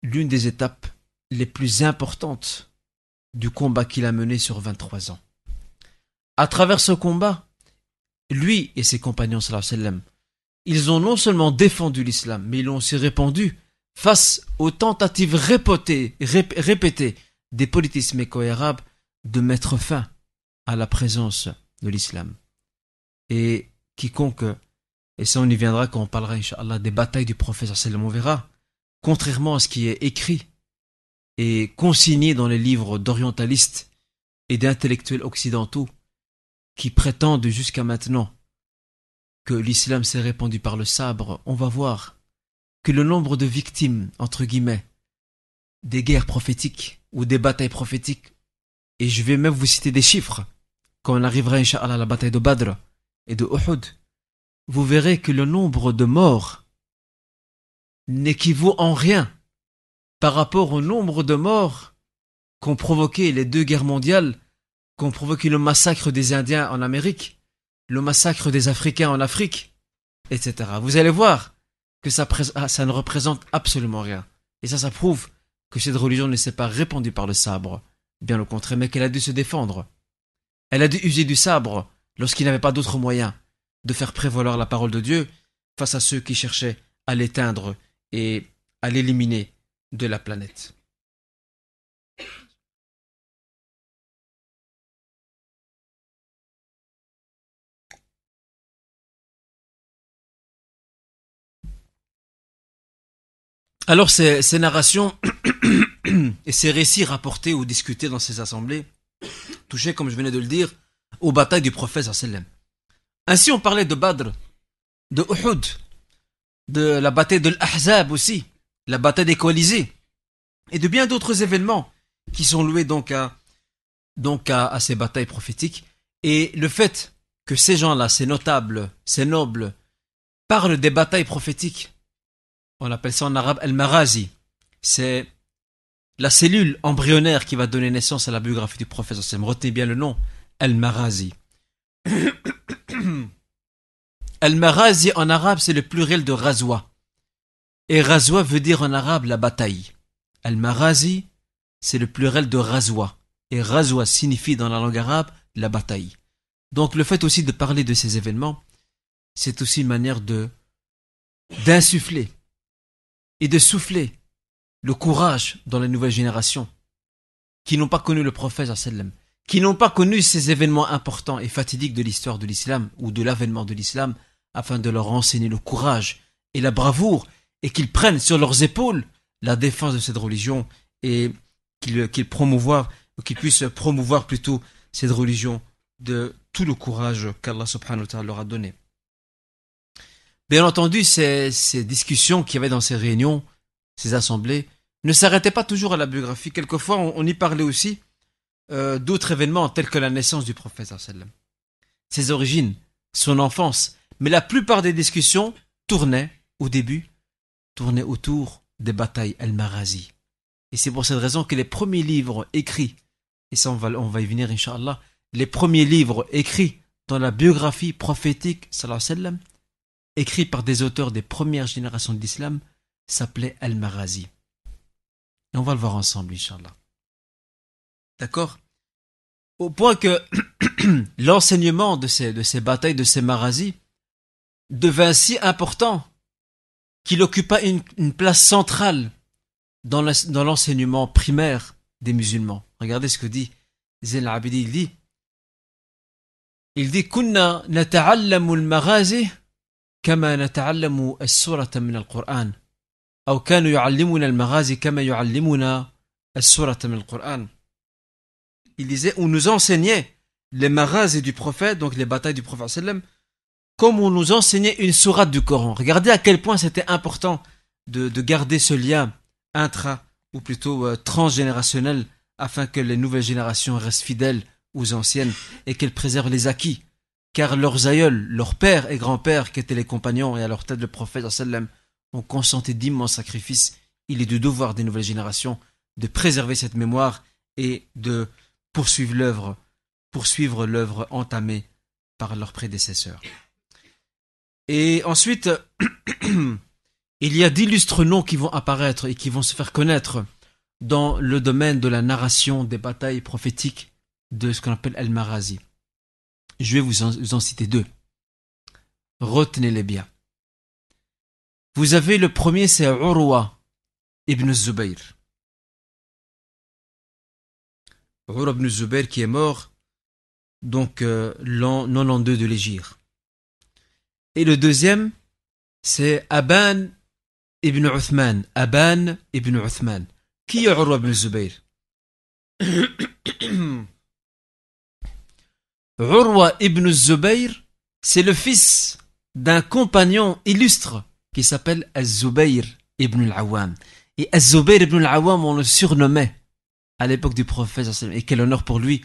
l'une des étapes les plus importantes du combat qu'il a mené sur 23 ans. À travers ce combat, lui et ses compagnons sallam ils ont non seulement défendu l'islam, mais ils l'ont aussi répandu face aux tentatives répétées, répétées des politistes méco-arabes de mettre fin à la présence de l'islam. Et quiconque, et ça on y viendra quand on parlera, Inch'Allah, des batailles du prophète, on verra, contrairement à ce qui est écrit et consigné dans les livres d'orientalistes et d'intellectuels occidentaux qui prétendent jusqu'à maintenant que l'islam s'est répandu par le sabre, on va voir que le nombre de victimes, entre guillemets, des guerres prophétiques ou des batailles prophétiques, et je vais même vous citer des chiffres, quand on arrivera, Inch'Allah, à la bataille de Badr et de Uhud, vous verrez que le nombre de morts n'équivaut en rien par rapport au nombre de morts qu'ont provoqué les deux guerres mondiales, qu'ont provoqué le massacre des Indiens en Amérique, le massacre des Africains en Afrique, etc. Vous allez voir que ça, ah, ça ne représente absolument rien. Et ça, ça prouve que cette religion ne s'est pas répandue par le sabre, bien au contraire, mais qu'elle a dû se défendre. Elle a dû user du sabre lorsqu'il n'avait pas d'autre moyen de faire prévaloir la parole de Dieu face à ceux qui cherchaient à l'éteindre et à l'éliminer de la planète. Alors ces, narrations et ces récits rapportés ou discutés dans ces assemblées touchaient, comme je venais de le dire, aux batailles du prophète sallam. Ainsi on parlait de Badr, de Uhud, de la bataille de l'Ahzab aussi, la bataille des coalisés, et de bien d'autres événements qui sont loués donc à, donc à ces batailles prophétiques. Et le fait que ces gens-là, ces notables, ces nobles, parlent des batailles prophétiques on appelle ça en arabe El-Marazi. C'est la cellule embryonnaire qui va donner naissance à la biographie du prophète. Retenez bien le nom, El-Marazi. El-Marazi en arabe, c'est le pluriel de Razwa. Et Razwa veut dire en arabe la bataille. El-Marazi, c'est le pluriel de Razwa. Et Razwa signifie dans la langue arabe la bataille. Donc le fait aussi de parler de ces événements, c'est aussi une manière de d'insuffler et de souffler le courage dans les nouvelles générations qui n'ont pas connu le prophète qui n'ont pas connu ces événements importants et fatidiques de l'histoire de l'islam ou de l'avènement de l'islam afin de leur enseigner le courage et la bravoure et qu'ils prennent sur leurs épaules la défense de cette religion et qu'ils promouvoient ou qu'ils puissent promouvoir plutôt cette religion de tout le courage qu'Allah subhanahu wa ta'ala leur a donné. Bien entendu, ces, discussions qu'il y avait dans ces réunions, ces assemblées, ne s'arrêtaient pas toujours à la biographie. Quelquefois, on, y parlait aussi euh, d'autres événements tels que la naissance du prophète, ses origines, son enfance. Mais la plupart des discussions tournaient, au début, tournaient autour des batailles El-Marazi. Et c'est pour cette raison que les premiers livres écrits, et ça on va, on va y venir, Inch'Allah, les premiers livres écrits dans la biographie prophétique, sallallahu écrit par des auteurs des premières générations de l'islam, s'appelait Al-Marazi. Et on va le voir ensemble, Inch'Allah. D'accord? Au point que l'enseignement de ces, de ces batailles, de ces marazis, devint si important qu'il occupa une, place centrale dans l'enseignement primaire des musulmans. Regardez ce que dit Zain al-Abidi, il dit il dit Kunna al-maghazi كما نتعلم السورة من القرآن أو كانوا يعلمنا المغازي كما يعلمنا السورة من القرآن Il disait, on nous enseignait les maghazis du prophète, donc les batailles du prophète sallam, comme on nous enseignait une sourate du Coran. Regardez à quel point c'était important de, de, garder ce lien intra, ou plutôt euh, transgénérationnel, afin que les nouvelles générations restent fidèles aux anciennes et qu'elles préservent les acquis car leurs aïeuls, leurs pères et grands-pères, qui étaient les compagnons et à leur tête le prophète ont consenti d'immenses sacrifices. Il est du devoir des nouvelles générations de préserver cette mémoire et de poursuivre l'œuvre, poursuivre l'œuvre entamée par leurs prédécesseurs. Et ensuite, il y a d'illustres noms qui vont apparaître et qui vont se faire connaître dans le domaine de la narration des batailles prophétiques de ce qu'on appelle El-Marazi. Je vais vous en, citer deux. Retenez-les bien. Vous avez le premier, c'est Urwa ibn Zubayr. Urwa ibn Zubayr qui est mort donc euh, l'an 92 de l'Égypte. Et le deuxième, c'est Aban ibn Uthman. Aban ibn Uthman. Qui est Urwa ibn Zubayr? Urwa ibn Zubayr, c'est le fils d'un compagnon illustre qui s'appelle Az-Zubayr ibn al-Awwam. Et Az-Zubayr ibn al-Awwam, on le surnommait à l'époque du prophète, et quel honneur pour lui,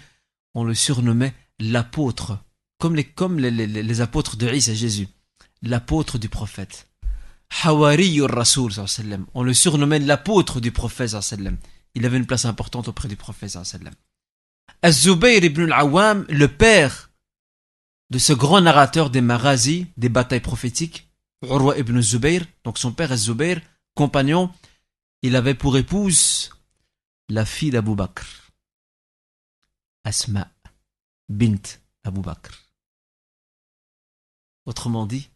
on le surnommait l'apôtre, comme les, comme les, les, les apôtres de Isa Jésus, l'apôtre du prophète. Hawari Rasul, on le surnommait l'apôtre du prophète. Il avait une place importante auprès du prophète. Az-Zubayr ibn al-Awwam, le père de ce grand narrateur des marazis, des batailles prophétiques, Urwa ibn Zubayr, donc son père Az-Zubayr, compagnon, il avait pour épouse la fille d'Abu Bakr, Asma bint Abu Bakr. Autrement dit,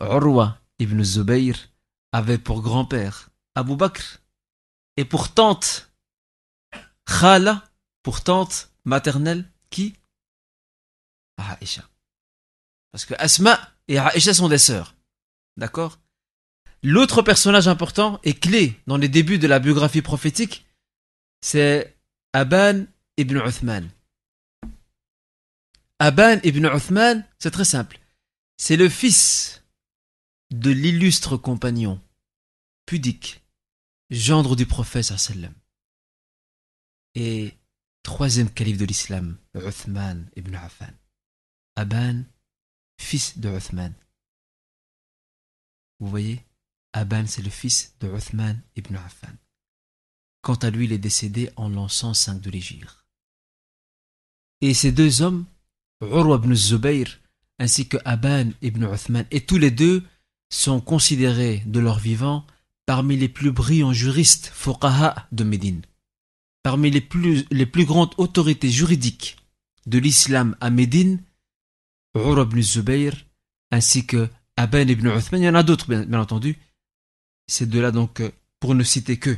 Urwa ibn Zubayr avait pour grand-père Abu Bakr et pour tante Khala, pour tante maternelle, qui? Aïcha. Parce que Asma et Aïcha sont des sœurs. D'accord? L'autre personnage important et clé dans les débuts de la biographie prophétique, c'est Aban ibn Uthman. Aban ibn Uthman, c'est très simple. C'est le fils de l'illustre compagnon, pudique, gendre du prophète. Et troisième calife de l'islam, Uthman ibn Affan. Aban, fils de Uthman. Vous voyez Aban, c'est le fils de Uthman ibn Affan. Quant à lui, il est décédé en l'an 105 de l'Égypte. Et ces deux hommes, Urwa ibn Zubayr ainsi que Aban ibn Uthman, et tous les deux sont considérés de leur vivant parmi les plus brillants juristes fuqaha de Médine, parmi les plus, les plus grandes autorités juridiques de l'islam à Médine, Urwa ibn Zubayr ainsi que Aban ibn Uthman, il y en a d'autres bien, entendu, ces deux-là donc euh, pour ne citer que.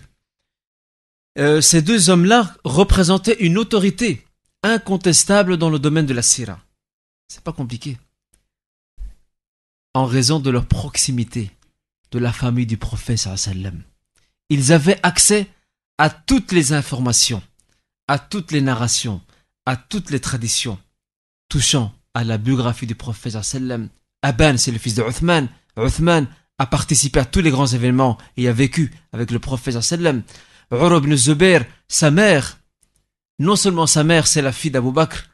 Euh, ces deux hommes-là représentaient une autorité incontestable dans le domaine de la sira. C'est pas compliqué. En raison de leur proximité de la famille du prophète. Ils avaient accès à toutes les informations, à toutes les narrations, à toutes les traditions touchant à la biographie du prophète sallam. Aban, c'est le fils de Uthman. Uthman a participé à tous les grands événements et a vécu avec le prophète sallam. Urub ibn Zubair, sa mère, non seulement sa mère, c'est la fille d'Abu Bakr,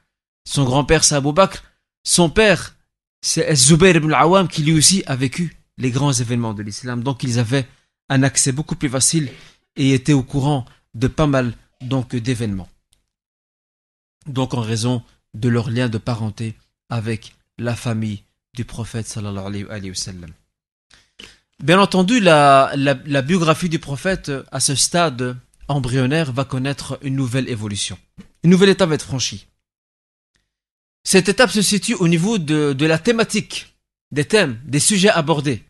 son grand-père, c'est Abu Bakr, son père, c'est Zubair ibn al-Awam, qui lui aussi a vécu les grands événements de l'islam. Donc ils avaient un accès beaucoup plus facile et étaient au courant de pas mal donc d'événements. Donc en raison de leur lien de parenté avec la famille du prophète sallallahu. Bien entendu, la, biographie du prophète à ce stade embryonnaire va connaître une nouvelle évolution. Une nouvelle étape va être franchie. Cette étape se situe au niveau de la thématique, des thèmes, des sujets abordés.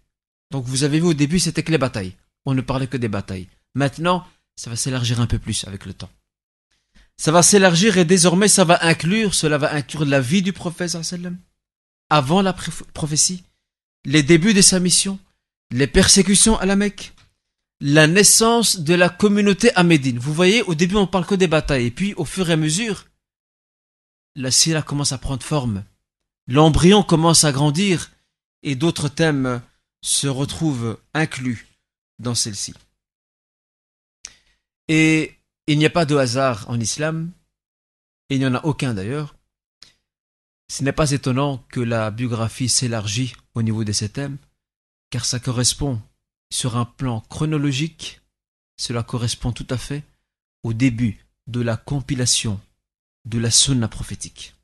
Donc vous avez vu au début, c'était que les batailles. On ne parlait que des batailles. Maintenant, ça va s'élargir un peu plus avec le temps. Ça va s'élargir et désormais ça va inclure, cela va inclure la vie du prophète avant la prophétie, les débuts de sa mission, les persécutions à la Mecque, la naissance de la communauté à Médine. Vous voyez, au début, on parle que des batailles, et puis, au fur et à mesure, la sira commence à prendre forme. L'embryon commence à grandir, et d'autres thèmes se retrouvent inclus dans celle-ci. Et il n'y a pas de hasard en islam, il n'y en a aucun d'ailleurs. Ce n'est pas étonnant que la biographie s'élargit au niveau de ces thèmes, car ça correspond sur un plan chronologique, cela correspond tout à fait au début de la compilation de la sunna prophétique.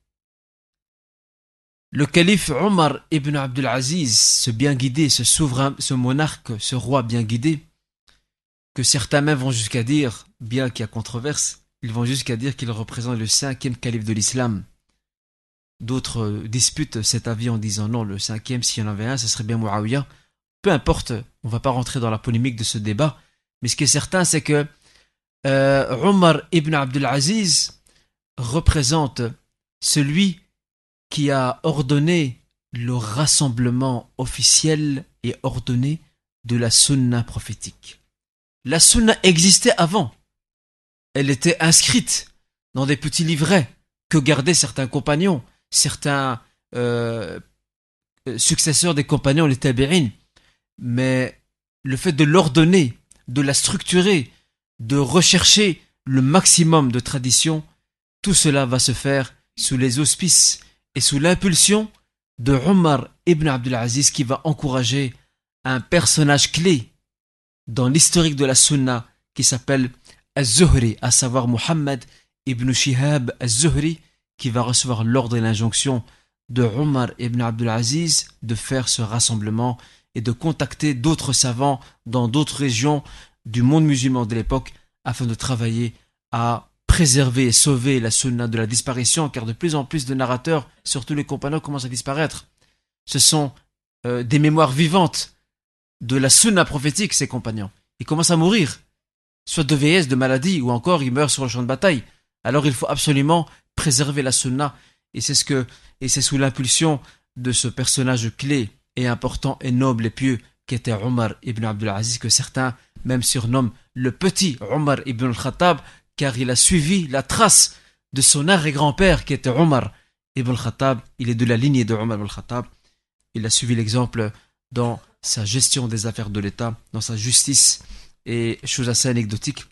Le calife Omar ibn Abdul Aziz, ce bien guidé, ce souverain, ce monarque, ce roi bien guidé, que certains même vont jusqu'à dire, bien qu'il y a controverse, ils vont jusqu'à dire qu'il représente le cinquième calife de l'islam. D'autres disputent cet avis en disant non, le cinquième, s'il y en avait un, ce serait bien Muawiyah, peu importe, on va pas rentrer dans la polémique de ce débat, mais ce qui est certain, c'est que euh, Omar ibn Abdelaziz représente celui qui a ordonné le rassemblement officiel et ordonné de la sunna prophétique. La sunna existait avant. Elle était inscrite dans des petits livrets que gardaient certains compagnons, certains euh, successeurs des compagnons, les tabérines. Mais le fait de l'ordonner, de la structurer, de rechercher le maximum de traditions, tout cela va se faire sous les auspices et sous l'impulsion de Omar ibn Abdulaziz qui va encourager un personnage clé dans l'historique de la Sunna qui s'appelle Az-Zuhri, à savoir Muhammad ibn Shihab Az-Zuhri, qui va recevoir l'ordre et l'injonction de Omar ibn Abdulaziz de faire ce rassemblement et de contacter d'autres savants dans d'autres régions du monde musulman de l'époque afin de travailler à préserver et sauver la sunna de la disparition, car de plus en plus de narrateurs, surtout les compagnons, commencent à disparaître. Ce sont euh, des mémoires vivantes de la sunna prophétique, ces compagnons. Ils commencent à mourir, soit de vieillesse, de maladie, ou encore ils meurent sur le champ de bataille. Alors il faut absolument préserver la sunna, et c'est ce que, et c'est sous l'impulsion de ce personnage clé et important et noble et pieux qu'était Omar ibn Abdulaziz, que certains même surnomment le petit Omar ibn al-Khattab, car il a suivi la trace de son arrière-grand-père qui était Omar ibn al-Khattab. Il est de la lignée de Omar ibn al-Khattab. Il a suivi l'exemple dans sa gestion des affaires de l'État, dans sa justice. Et chose assez anecdotique,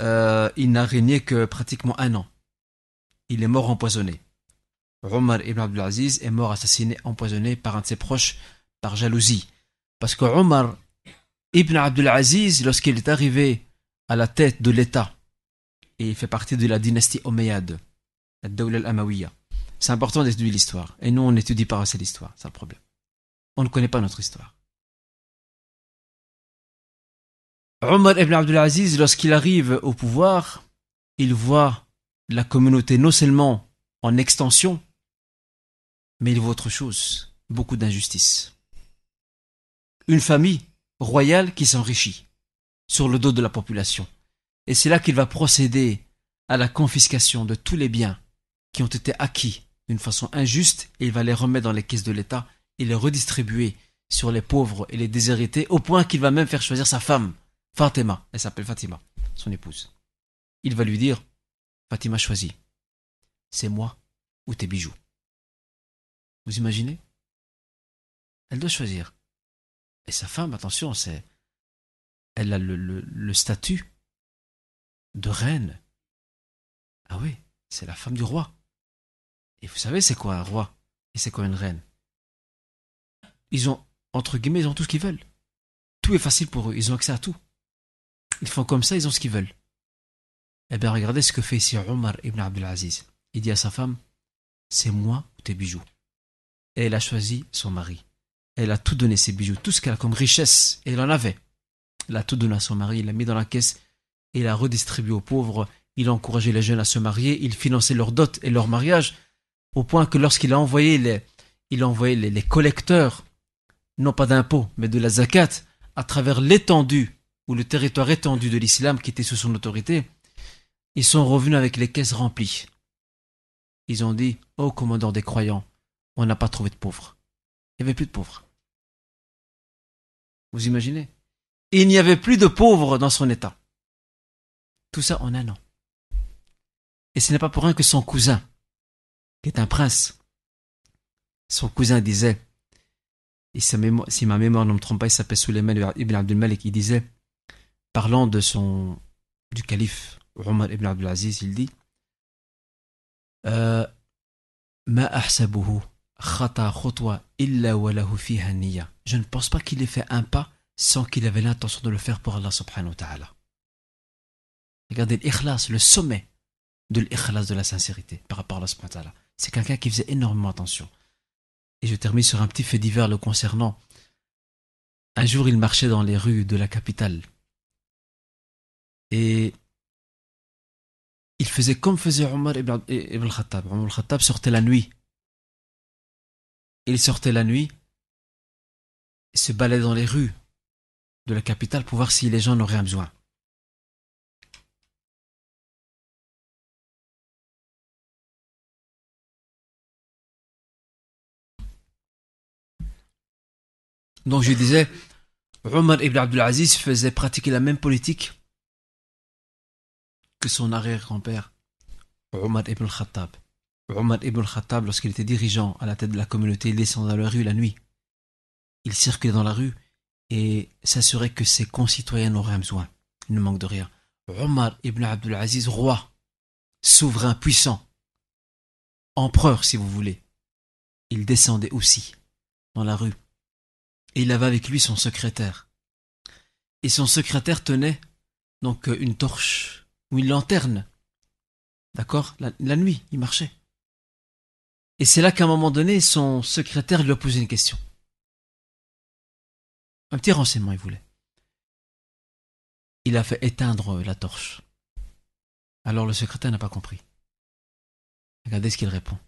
euh, il n'a régné que pratiquement un an. Il est mort empoisonné. Omar ibn Abdulaziz est mort assassiné, empoisonné par un de ses proches par jalousie. Parce que Omar ibn Abdulaziz, lorsqu'il est arrivé à la tête de l'État, il fait partie de la dynastie Omeyyade, la Dawla al-Amawiya, c'est important d'étudier l'histoire. Et nous, on n'étudie pas assez l'histoire, c'est le problème. On ne connaît pas notre histoire. Omar ibn Abdulaziz, lorsqu'il arrive au pouvoir, il voit la communauté non seulement en extension, mais il voit autre chose, beaucoup d'injustice. Une famille royale qui s'enrichit sur le dos de la population. Et c'est là qu'il va procéder à la confiscation de tous les biens qui ont été acquis d'une façon injuste et il va les remettre dans les caisses de l'État et les redistribuer sur les pauvres et les déshérités au point qu'il va même faire choisir sa femme, Fatima. Elle s'appelle Fatima, son épouse. Il va lui dire, Fatima choisit. C'est moi ou tes bijoux. Vous imaginez? Elle doit choisir. Et sa femme, attention, c'est. Elle a le, le, statut de reine. Ah oui, c'est la femme du roi. Et vous savez, c'est quoi un roi Et c'est quoi une reine? Ils ont, entre guillemets, ils ont tout ce qu'ils veulent. Tout est facile pour eux, ils ont accès à tout. Ils font comme ça, ils ont ce qu'ils veulent. Eh bien, regardez ce que fait ici Omar ibn Abdelaziz. Il dit à sa femme, c'est moi ou tes bijoux? Et elle a choisi son mari. Elle a tout donné ses bijoux, tout ce qu'elle a comme richesse, et elle en avait. Elle a tout donné à son mari, il l'a mis dans la caisse il a redistribué aux pauvres. Il a encouragé les jeunes à se marier, il finançait leurs dot et leur mariage, au point que lorsqu'il a envoyé les, il a envoyé les, collecteurs, non pas d'impôts, mais de la zakat, à travers l'étendue ou le territoire étendu de l'islam qui était sous son autorité, ils sont revenus avec les caisses remplies. Ils ont dit, ô oh, commandant des croyants, on n'a pas trouvé de pauvres. Il n'y avait plus de pauvres. Vous imaginez? Il n'y avait plus de pauvres dans son état. Tout ça en un an. Et ce n'est pas pour rien que son cousin, qui est un prince, son cousin disait, et si ma mémoire ne me trompe pas, il s'appelle Suleiman ibn Abdul Malik, il disait, parlant de son, du calife Omar ibn Abdul Aziz, il dit, euh, je ne pense pas qu'il ait fait un pas sans qu'il avait l'intention de le faire pour Allah subhanahu wa ta'ala. Regardez l'ikhlas, le sommet de l'ikhlas de la sincérité par rapport à Allah subhanahu wa ta'ala. C'est quelqu'un qui faisait énormément attention. Et je termine sur un petit fait divers le concernant. Un jour, il marchait dans les rues de la capitale. Et il faisait comme faisait Omar ibn, ibn al-Khattab. Omar al-Khattab sortait la nuit il sortait la nuit se balader dans les rues de la capitale pour voir si les gens n'auraient un besoin. Donc je disais, Omar ibn Abdulaziz faisait pratiquer la même politique que son arrière-grand-père, Omar ibn Khattab. Omar ibn Khattab, lorsqu'il était dirigeant à la tête de la communauté, il descendait dans la rue la nuit. Il circulait dans la rue et s'assurait que ses concitoyens n'auraient besoin. Il ne manque de rien. Omar ibn Abdulaziz, roi, souverain puissant, empereur si vous voulez, il descendait aussi dans la rue et il avait avec lui son secrétaire. Et son secrétaire tenait donc euh, une torche ou une lanterne. D'accord? La, nuit, il marchait. Et c'est là qu'à un moment donné, son secrétaire lui a posé une question. Un petit renseignement, il voulait. Il a fait éteindre la torche. Alors le secrétaire n'a pas compris. Regardez ce qu'il répond.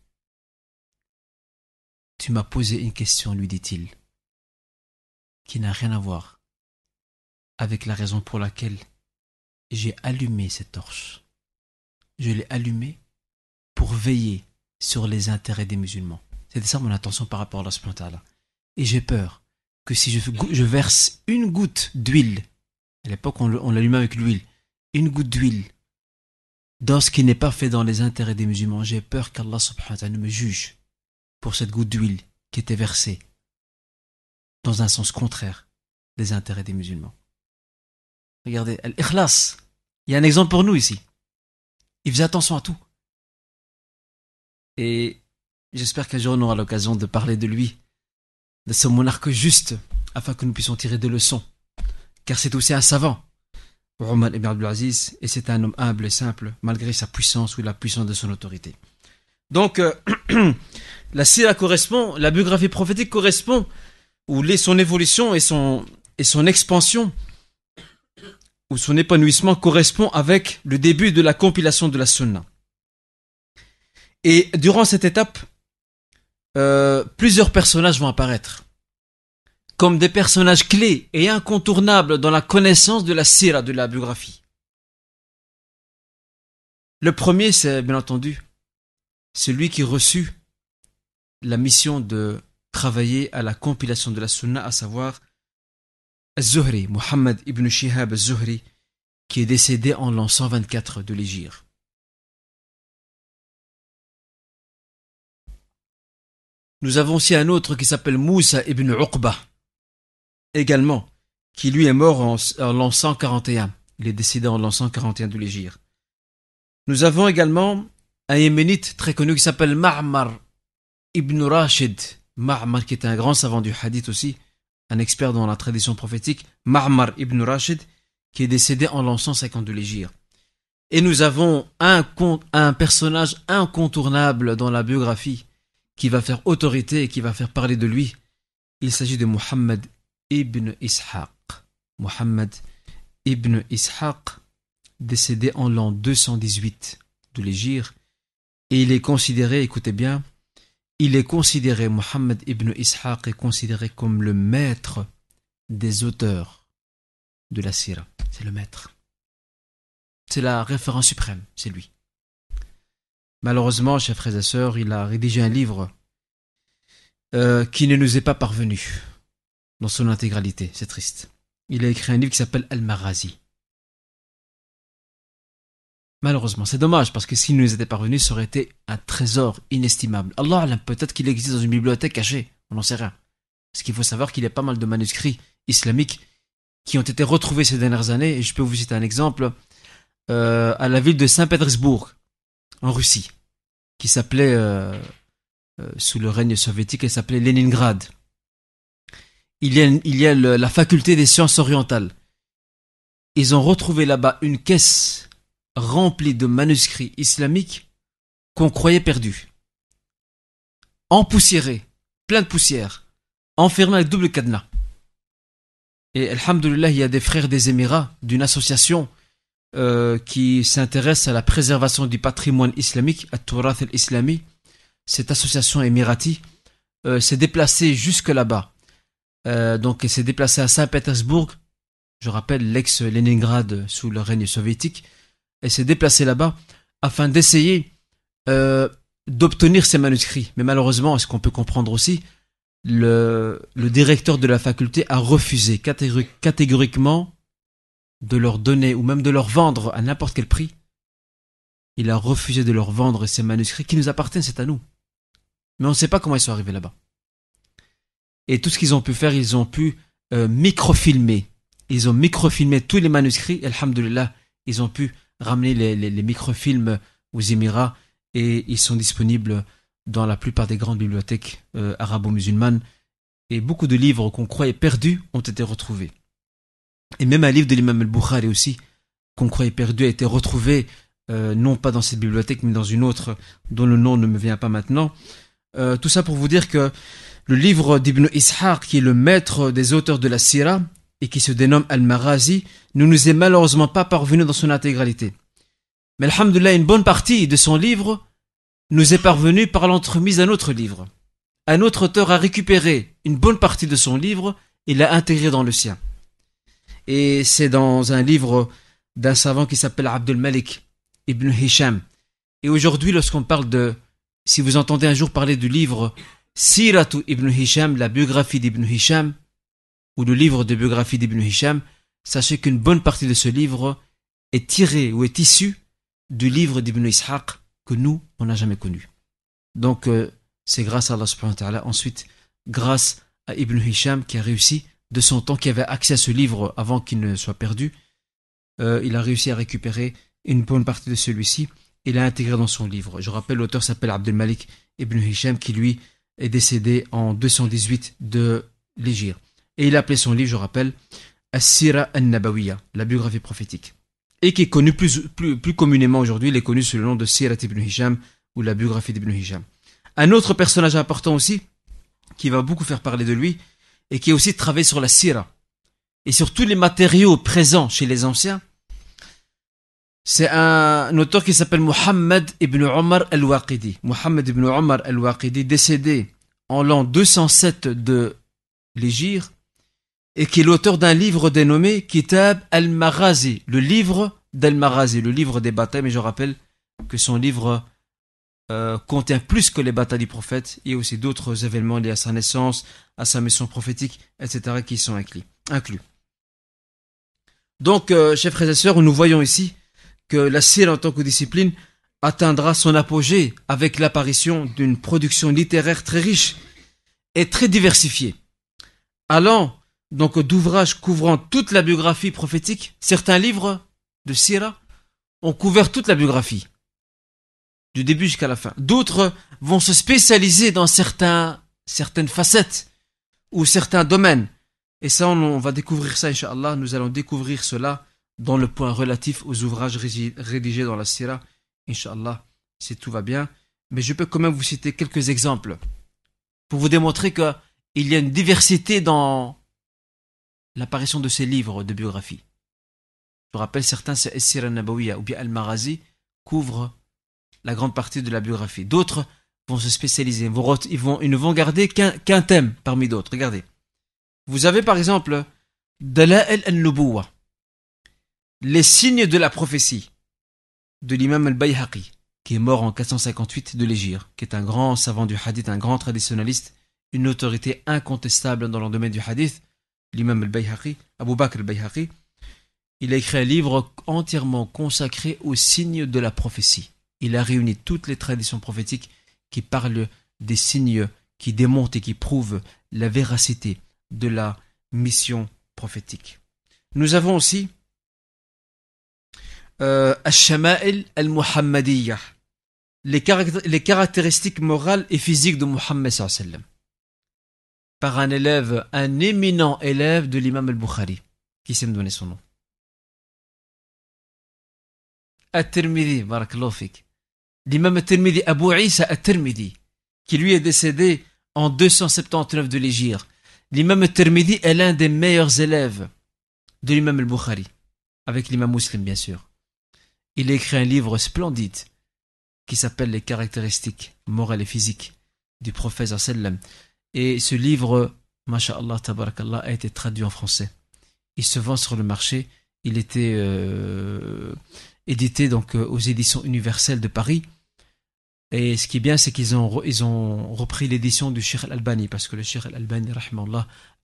Tu m'as posé une question, lui dit-il qui n'a rien à voir avec la raison pour laquelle j'ai allumé cette torche. Je l'ai allumée pour veiller sur les intérêts des musulmans. C'était ça mon intention par rapport à la là. Et j'ai peur que si je, je verse une goutte d'huile, à l'époque on l'allumait avec l'huile, une goutte d'huile dans ce qui n'est pas fait dans les intérêts des musulmans, j'ai peur qu'Allah subhanahu wa ta'ala me juge pour cette goutte d'huile qui était versée dans un sens contraire des intérêts des musulmans. Regardez, Al-Ikhlas, il y a un exemple pour nous ici. Il faisait attention à tout. Et j'espère qu'un jour on aura l'occasion de parler de lui, de ce monarque juste, afin que nous puissions tirer des leçons. Car c'est aussi un savant, Omar ibn Abdulaziz, et c'est un homme humble et simple, malgré sa puissance ou la puissance de son autorité. Donc, euh, la sira correspond, la biographie prophétique correspond où son évolution et son, et son expansion, ou son épanouissement correspond avec le début de la compilation de la sunna. Et durant cette étape, euh, plusieurs personnages vont apparaître comme des personnages clés et incontournables dans la connaissance de la sira, de la biographie. Le premier, c'est bien entendu celui qui reçut la mission de travailler à la compilation de la sunna, à savoir Az-Zuhri, Muhammad ibn Shihab Az-Zuhri, qui est décédé en l'an 124 de l'Égypte. Nous avons aussi un autre qui s'appelle Moussa ibn Uqba, également, qui lui est mort en, l'an 141. Il est décédé en l'an 141 de l'Égypte. Nous avons également un yéménite très connu qui s'appelle Ma'mar ibn Rashid, Ma'mar, qui était un grand savant du hadith aussi, un expert dans la tradition prophétique, Ma'mar ibn Rashid, qui est décédé en l'an 150 de l'Égypte. Et nous avons un, un personnage incontournable dans la biographie qui va faire autorité et qui va faire parler de lui. Il s'agit de Muhammad ibn Ishaq. Muhammad ibn Ishaq, décédé en l'an 218 de l'Égypte. Et il est considéré, écoutez bien, il est considéré, Mohammed ibn Ishaq est considéré comme le maître des auteurs de la Sira. C'est le maître. C'est la référence suprême, c'est lui. Malheureusement, chers frères et sœurs, il a rédigé un livre euh, qui ne nous est pas parvenu dans son intégralité. C'est triste. Il a écrit un livre qui s'appelle Al-Marazi. Malheureusement, c'est dommage parce que s'il nous était parvenu, ça aurait été un trésor inestimable. Allah, peut-être qu'il existe dans une bibliothèque cachée, on n'en sait rien. Parce qu'il faut savoir qu'il y a pas mal de manuscrits islamiques qui ont été retrouvés ces dernières années, et je peux vous citer un exemple, euh, à la ville de Saint-Pétersbourg, en Russie, qui s'appelait, euh, euh, sous le règne soviétique, elle s'appelait Leningrad. Il y a, il y a la faculté des sciences orientales. Ils ont retrouvé là-bas une caisse rempli de manuscrits islamiques qu'on croyait perdus. Empoussiérés, plein de poussière, enfermés avec double cadenas. Et alhamdulillah, il y a des frères des Émirats d'une association euh, qui s'intéresse à la préservation du patrimoine islamique, à Turath al-Islami. Cette association émirati euh, s'est déplacée jusque là-bas Euh, donc, il s'est déplacé à Saint-Pétersbourg, je rappelle l'ex-Leningrad sous le règne soviétique, et s'est déplacé là-bas afin d'essayer euh, d'obtenir ces manuscrits. Mais malheureusement, ce qu'on peut comprendre aussi, le, le, directeur de la faculté a refusé catégoriquement de leur donner ou même de leur vendre à n'importe quel prix. Il a refusé de leur vendre ces manuscrits qui nous appartiennent, c'est à nous. Mais on ne sait pas comment ils sont arrivés là-bas. Et tout ce qu'ils ont pu faire, ils ont pu euh, microfilmer. Ils ont microfilmé tous les manuscrits. Alhamdulillah, ils ont pu ramener les, microfilms aux Émirats et ils sont disponibles dans la plupart des grandes bibliothèques euh, arabo-musulmanes. Et beaucoup de livres qu'on croyait perdus ont été retrouvés. Et même un livre de l'imam al-Bukhari aussi, qu'on croyait perdu, a été retrouvé, euh, non pas dans cette bibliothèque, mais dans une autre dont le nom ne me vient pas maintenant. Euh, tout ça pour vous dire que le livre d'Ibn Ishaq, qui est le maître des auteurs de la Sira, et qui se dénomme Al-Marazi, ne nous est malheureusement pas parvenu dans son intégralité. Mais alhamdulillah, une bonne partie de son livre nous est parvenue par l'entremise d'un autre livre. Un autre auteur a récupéré une bonne partie de son livre et l'a intégré dans le sien. Et c'est dans un livre d'un savant qui s'appelle Abdul Malik ibn Hisham. Et aujourd'hui, lorsqu'on parle de, si vous entendez un jour parler du livre Siratu ibn Hisham, la biographie d'Ibn Hisham, ou le livre de biographie d'Ibn Hisham, sachez qu'une bonne partie de ce livre est tirée ou est issue du livre d'Ibn Ishaq que nous, on n'a jamais connu. Donc, euh, c'est grâce à Allah ensuite, grâce à Ibn Hisham qui a réussi, de son temps, qui avait accès à ce livre avant qu'il ne soit perdu, euh, il a réussi à récupérer une bonne partie de celui-ci et l'a intégré dans son livre. Je rappelle, l'auteur s'appelle Abdel Malik Ibn Hisham, qui lui est décédé en 218 de l'Égypte. Et il a appelé son livre, je rappelle, As-Sira al-Nabawiya, la biographie prophétique et qui est connu plus, communément aujourd'hui, il est connu sous le nom de Sirat ibn Hisham ou la biographie d'Ibn Hisham. Un autre personnage important aussi, qui va beaucoup faire parler de lui, et qui a aussi travaillé sur la Sira, et sur tous les matériaux présents chez les anciens, c'est un, auteur qui s'appelle Muhammad ibn Omar al-Waqidi. Muhammad ibn Omar al-Waqidi, décédé en l'an 207 de l'Égypte, et qui est l'auteur d'un livre dénommé Kitab al-Marazi, le livre d'al-Marazi, le livre des batailles, mais je rappelle que son livre euh, contient plus que les batailles du prophète, il y a aussi d'autres événements liés à sa naissance, à sa mission prophétique, etc., qui sont inclus. Donc, euh, chers frères et sœurs, nous voyons ici que la cire en tant que discipline atteindra son apogée avec l'apparition d'une production littéraire très riche et très diversifiée, allant donc d'ouvrages couvrant toute la biographie prophétique. Certains livres de Sira ont couvert toute la biographie, du début jusqu'à la fin. D'autres vont se spécialiser dans certains, certaines facettes ou certains domaines. Et ça, on, va découvrir ça, Inch'Allah. Nous allons découvrir cela dans le point relatif aux ouvrages rédigés dans la Sira, Inch'Allah, si tout va bien. Mais je peux quand même vous citer quelques exemples pour vous démontrer qu'il y a une diversité dans l'apparition de ces livres de biographie. Je rappelle, certains, c'est Essir al-Nabawiya ou bien Al-Marazi, couvrent la grande partie de la biographie. D'autres vont se spécialiser, ils, vont, ne vont garder qu'un thème parmi d'autres. Regardez. Vous avez par exemple Dala'el al-Nubuwa, les signes de la prophétie de l'imam al-Bayhaqi, qui est mort en 458 de l'Égypte, qui est un grand savant du hadith, un grand traditionnaliste, une autorité incontestable dans le domaine du hadith, l'imam al-Bayhaqi, Abu Bakr al-Bayhaqi, il a écrit un livre entièrement consacré aux signes de la prophétie. Il a réuni toutes les traditions prophétiques qui parlent des signes qui démontrent et qui prouvent la véracité de la mission prophétique. Nous avons aussi euh, al-Muhammadiyah, les, caractéristiques morales et physiques de Muhammad sallallahu par un élève, un éminent élève de l'imam al-Bukhari, qui sait me donner son nom. At-Tirmidhi, L'imam al-Tirmidhi, Abu Isa at-Tirmidhi, qui lui est décédé en 279 de l'Égypte. L'imam al-Tirmidhi est l'un des meilleurs élèves de l'imam al-Bukhari, avec l'imam muslim bien sûr. Il a écrit un livre splendide qui s'appelle Les caractéristiques morales et physiques du prophète sallam et ce livre Masha'Allah, tabarakallah, a été traduit en français. Il se vend sur le marché. Il était euh, édité donc euh, aux éditions universelles de Paris. Et ce qui est bien, c'est qu'ils ont, ils ont repris l'édition du Sheikh Al-Albani, parce que le Sheikh Al-Albani,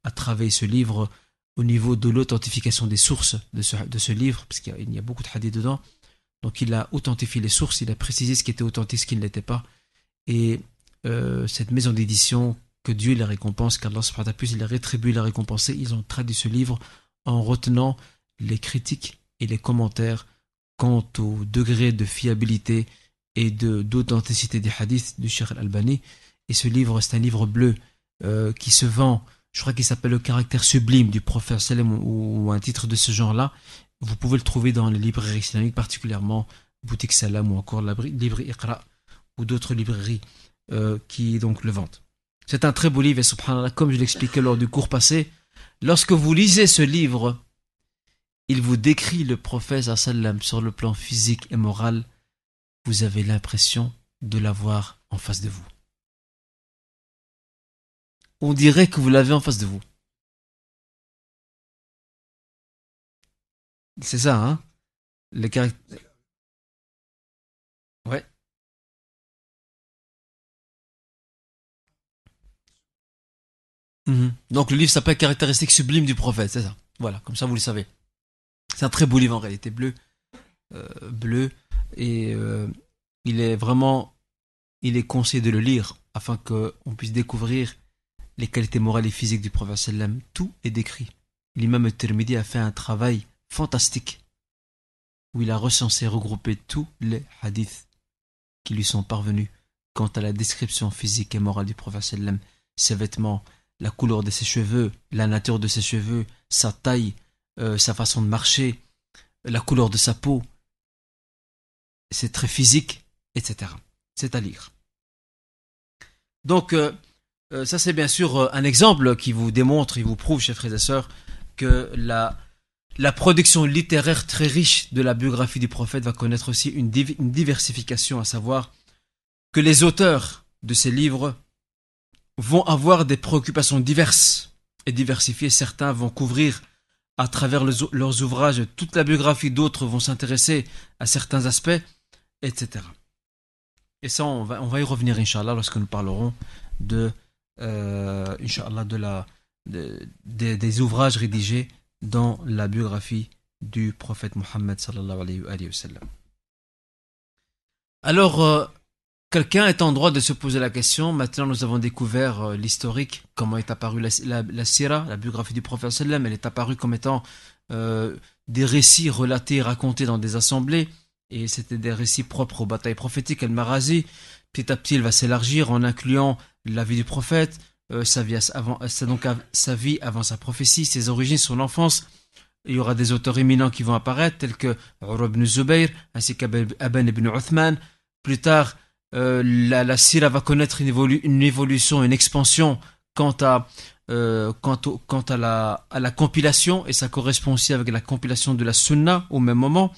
a travaillé ce livre au niveau de l'authentification des sources de ce, de ce livre, parce qu'il y, a beaucoup de hadiths dedans. Donc il a authentifié les sources, il a précisé ce qui était authentique, ce qui ne l'était pas. Et euh, cette maison d'édition, que Dieu les récompense, qu'Allah il a rétribué, il a récompensé, ils ont traduit ce livre en retenant les critiques et les commentaires quant au degré de fiabilité et d'authenticité des hadiths du Cheikh Al-Albani. Et ce livre, c'est un livre bleu euh, qui se vend, je crois qu'il s'appelle Le caractère sublime du prophète Salem ou, un titre de ce genre-là. Vous pouvez le trouver dans les librairies islamiques, particulièrement Boutique Salam ou encore la librairie Iqra ou d'autres librairies euh, qui donc le vendent. C'est un très beau livre et subhanallah, comme je l'expliquais lors du cours passé, lorsque vous lisez ce livre, il vous décrit le prophète sallam sur le plan physique et moral, vous avez l'impression de l'avoir en face de vous. On dirait que vous l'avez en face de vous. C'est ça, hein? Mhm. Donc le livre s'appelle Caractéristiques sublimes du prophète, c'est ça. Voilà, comme ça vous le savez. C'est un très beau livre en réalité, bleu, euh, bleu, et euh, il est vraiment, il est conseillé de le lire afin qu'on puisse découvrir les qualités morales et physiques du prophète sallam. Tout est décrit. L'imam Tirmidhi a fait un travail fantastique où il a recensé et regroupé tous les hadiths qui lui sont parvenus quant à la description physique et morale du prophète sallam, ses vêtements, la couleur de ses cheveux, la nature de ses cheveux, sa taille, euh, sa façon de marcher, la couleur de sa peau. C'est très physique, etc. C'est à lire. Donc, euh, euh, ça c'est bien sûr un exemple qui vous démontre, et vous prouve, chers frères et sœurs, que la, la production littéraire très riche de la biographie du prophète va connaître aussi une diversification, à savoir que les auteurs de ces livres vont avoir des préoccupations diverses et diversifiées. Certains vont couvrir à travers leurs ouvrages toute la biographie, d'autres vont s'intéresser à certains aspects, etc. Et ça, on va, y revenir, Inch'Allah, lorsque nous parlerons de, euh, de la, des ouvrages rédigés dans la biographie du prophète Mohammed. Alors, euh, Quelqu'un est en droit de se poser la question. Maintenant, nous avons découvert euh, l'historique, comment est apparue la, la, la sira, la biographie du prophète sallam. Elle est apparue comme étant euh, des récits relatés, racontés dans des assemblées. Et c'était des récits propres aux batailles prophétiques. El Marazi, petit à petit, il va s'élargir en incluant la vie du prophète, euh, sa, vie avant, donc, sa vie avant sa prophétie, ses origines, son enfance. Il y aura des auteurs éminents qui vont apparaître, tels que Urub ibn Zubayr, ainsi qu'Aban ibn Uthman. Plus tard, euh, la, la va connaître une, évolution, une expansion quant à, euh, quant, quant à, la, à la compilation, et ça correspond aussi avec la compilation de la Sunna au même moment,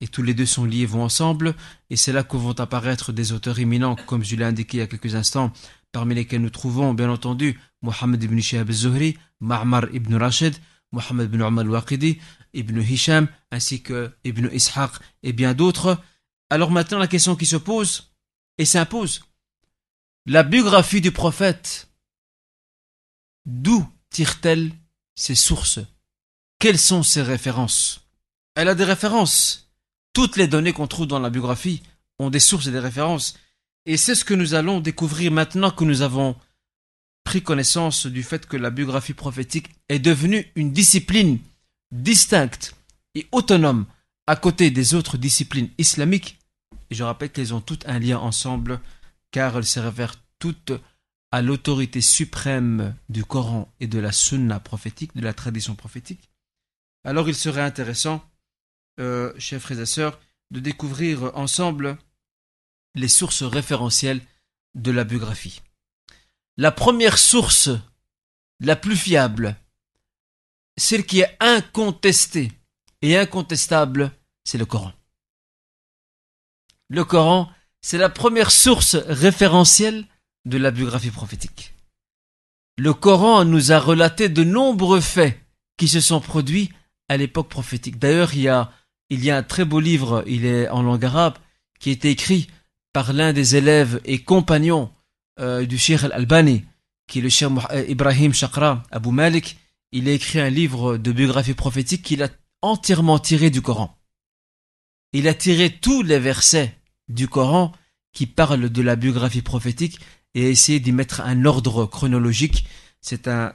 et tous les deux sont liés, vont ensemble, et c'est là que vont apparaître des auteurs éminents, comme je l'ai indiqué il y a quelques instants, parmi lesquels nous trouvons, bien entendu, Mohammed ibn Shihab al-Zuhri, ibn Rashid, Mohammed ibn Umar al-Waqidi, ibn Hisham, ainsi que ibn Ishaq, et bien d'autres. Alors maintenant, la question qui se pose, et s'impose. La biographie du prophète, d'où tire-t-elle ses sources? Quelles sont ses références? Elle a des références. Toutes les données qu'on trouve dans la biographie ont des sources et des références. Et c'est ce que nous allons découvrir maintenant que nous avons pris connaissance du fait que la biographie prophétique est devenue une discipline distincte et autonome à côté des autres disciplines islamiques et je rappelle qu'elles ont toutes un lien ensemble, car elles se réfèrent toutes à l'autorité suprême du Coran et de la sunna prophétique, de la tradition prophétique. Alors il serait intéressant, euh, chers frères et sœurs, de découvrir ensemble les sources référentielles de la biographie. La première source, la plus fiable, celle qui est incontestée et incontestable, c'est le Coran. Le Coran, c'est la première source référentielle de la biographie prophétique. le Coran nous a relaté de nombreux faits qui se sont produits à l'époque prophétique. D'ailleurs, il y a, il y a un très beau livre, il est en langue arabe, qui a été écrit par l'un des élèves et compagnons euh, du Cheikh Al-Albani, qui est le Cheikh euh, Ibrahim Shakra Abu Malik. Il a écrit un livre de biographie prophétique qu'il a entièrement tiré du Coran. Il a tiré tous les versets du Coran qui parlent de la biographie prophétique et a essayé d'y mettre un ordre chronologique. C'est un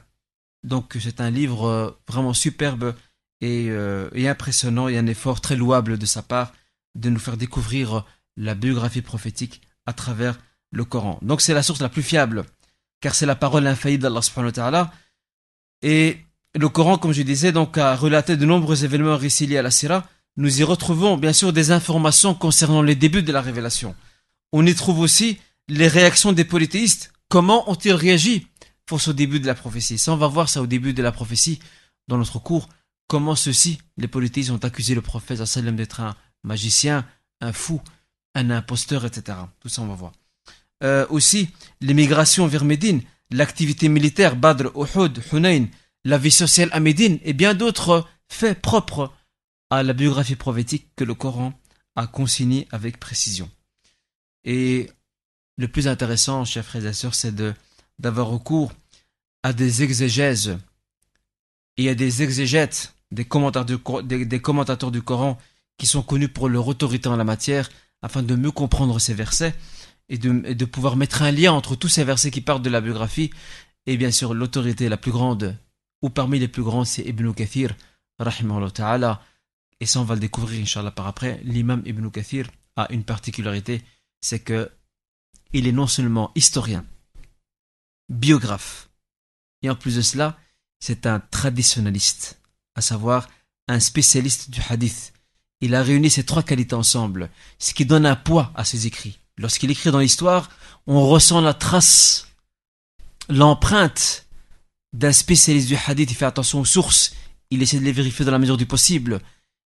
donc c'est un livre euh, vraiment superbe et, euh, et, impressionnant et un effort très louable de sa part de nous faire découvrir la biographie prophétique à travers le Coran. Donc c'est la source la plus fiable car c'est la parole infaillible d'Allah subhanahu wa et le Coran comme je disais donc a relaté de nombreux événements récits à la Syrah nous y retrouvons bien sûr des informations concernant les débuts de la révélation. On y trouve aussi les réactions des polythéistes. Comment ont-ils réagi face au début de la prophétie? Ça, on va voir ça au début de la prophétie dans notre cours. Comment ceux-ci, les polythéistes, ont accusé le prophète d'être un magicien, un fou, un imposteur, etc. Tout ça, on va voir. Euh, aussi, l'émigration vers Médine, l'activité militaire, Badr, Uhud, Hunayn, la vie sociale à Médine et bien d'autres faits propres à la biographie prophétique que le Coran a consigné avec précision. Et le plus intéressant, chers frères et sœurs, c'est d'avoir recours à des exégèses et à des exégètes, des commentateurs, du, Coran qui sont connus pour leur autorité en la matière, afin de mieux comprendre ces versets et de, de pouvoir mettre un lien entre tous ces versets qui parlent de la biographie. Et bien sûr, l'autorité la plus grande, ou parmi les plus grands, c'est Ibn Kathir, rahimahullah ta'ala, et ça on va le découvrir Inch'Allah par après, l'imam Ibn Kathir a une particularité, c'est que il est non seulement historien, biographe, et en plus de cela, c'est un traditionnaliste, à savoir un spécialiste du hadith. Il a réuni ces trois qualités ensemble, ce qui donne un poids à ses écrits. Lorsqu'il écrit dans l'histoire, on ressent la trace, l'empreinte d'un spécialiste du hadith. Il fait attention aux sources, il essaie de les vérifier dans la mesure du possible.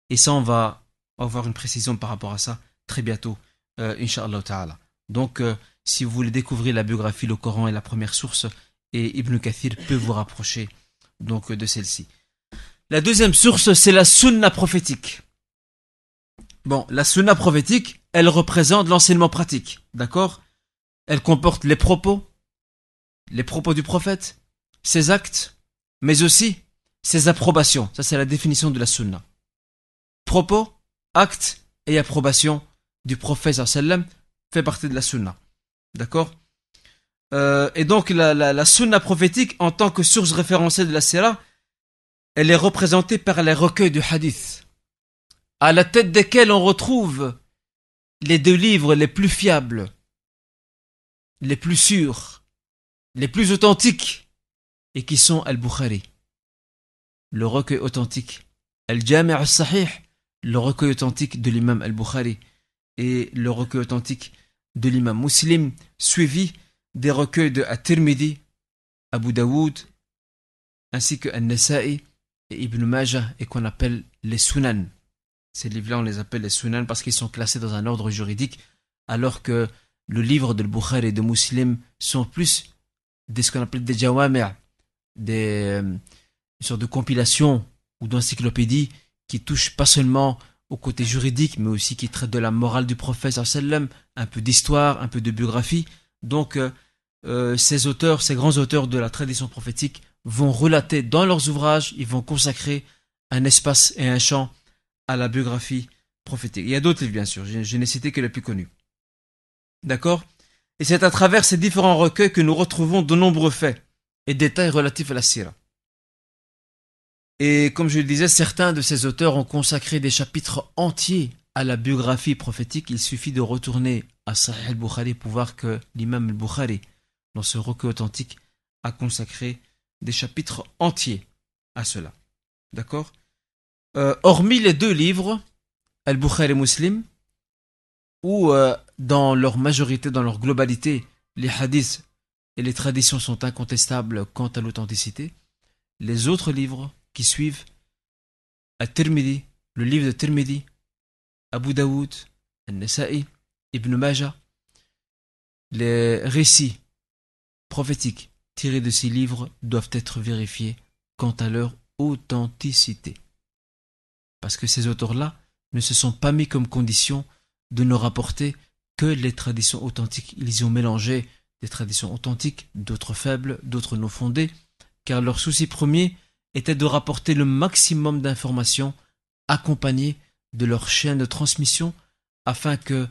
Et ça, on va avoir une précision par rapport à ça très bientôt, euh, Inch'Allah Ta'ala. Donc, euh, si vous voulez découvrir la biographie, le Coran est la première source, et Ibn Kathir peut vous rapprocher donc de celle-ci. La deuxième source, c'est la sunna prophétique. Bon, la sunna prophétique, elle représente l'enseignement pratique, d'accord? Elle comporte les propos, les propos du prophète, ses actes, mais aussi ses approbations. Ça, c'est la définition de la sunna propos, actes et approbation du prophète fait partie de la sunna. D'accord? Euh, Et donc la, la, sunna prophétique en tant que source référentielle de la sira, elle est représentée par les recueils du hadith, à la tête desquels on retrouve les deux livres les plus fiables, les plus sûrs, les plus authentiques, et qui sont Al-Bukhari, le recueil authentique, Al-Jami' al-Sahih, le recueil authentique de l'imam al-Bukhari et le recueil authentique de l'imam muslim, suivi des recueils de At-Tirmidhi, Abu Daoud, ainsi que An-Nasa'i et Ibn Majah, et qu'on appelle les Sunan. Ces livres-là, on les appelle les Sunan parce qu'ils sont classés dans un ordre juridique, alors que le livre de Bukhari et de Muslim sont plus des ce qu'on appelle des jawami', des euh, sortes de compilations ou d'encyclopédies qui touche pas seulement au côté juridique, mais aussi qui traite de la morale du prophète un peu d'histoire, un peu de biographie. Donc, euh, euh, ces auteurs, ces grands auteurs de la tradition prophétique vont relater dans leurs ouvrages, ils vont consacrer un espace et un champ à la biographie prophétique. Il y a d'autres livres, bien sûr, je n'ai cité que les plus connus. D'accord? Et c'est à travers ces différents recueils que nous retrouvons de nombreux faits et détails relatifs à la sira. Et comme je le disais, certains de ces auteurs ont consacré des chapitres entiers à la biographie prophétique. Il suffit de retourner à Sahih al-Bukhari pour voir que l'imam al-Bukhari, dans ce recueil authentique, a consacré des chapitres entiers à cela. D'accord? Euh, Hormis les deux livres, Al-Bukhari et Muslim, où euh, dans leur majorité, dans leur globalité, les hadiths et les traditions sont incontestables quant à l'authenticité, les autres livres suivent, At-Tirmidhi, le livre de Tirmidhi, Abu Daoud, An-Nasa'i, Ibn Majah, les récits prophétiques tirés de ces livres doivent être vérifiés quant à leur authenticité. Parce que ces auteurs-là ne se sont pas mis comme condition de ne rapporter que les traditions authentiques. Ils y ont mélangé des traditions authentiques, d'autres faibles, d'autres non fondées, car leur souci premier était de rapporter le maximum d'informations accompagnées de leur chaîne de transmission afin que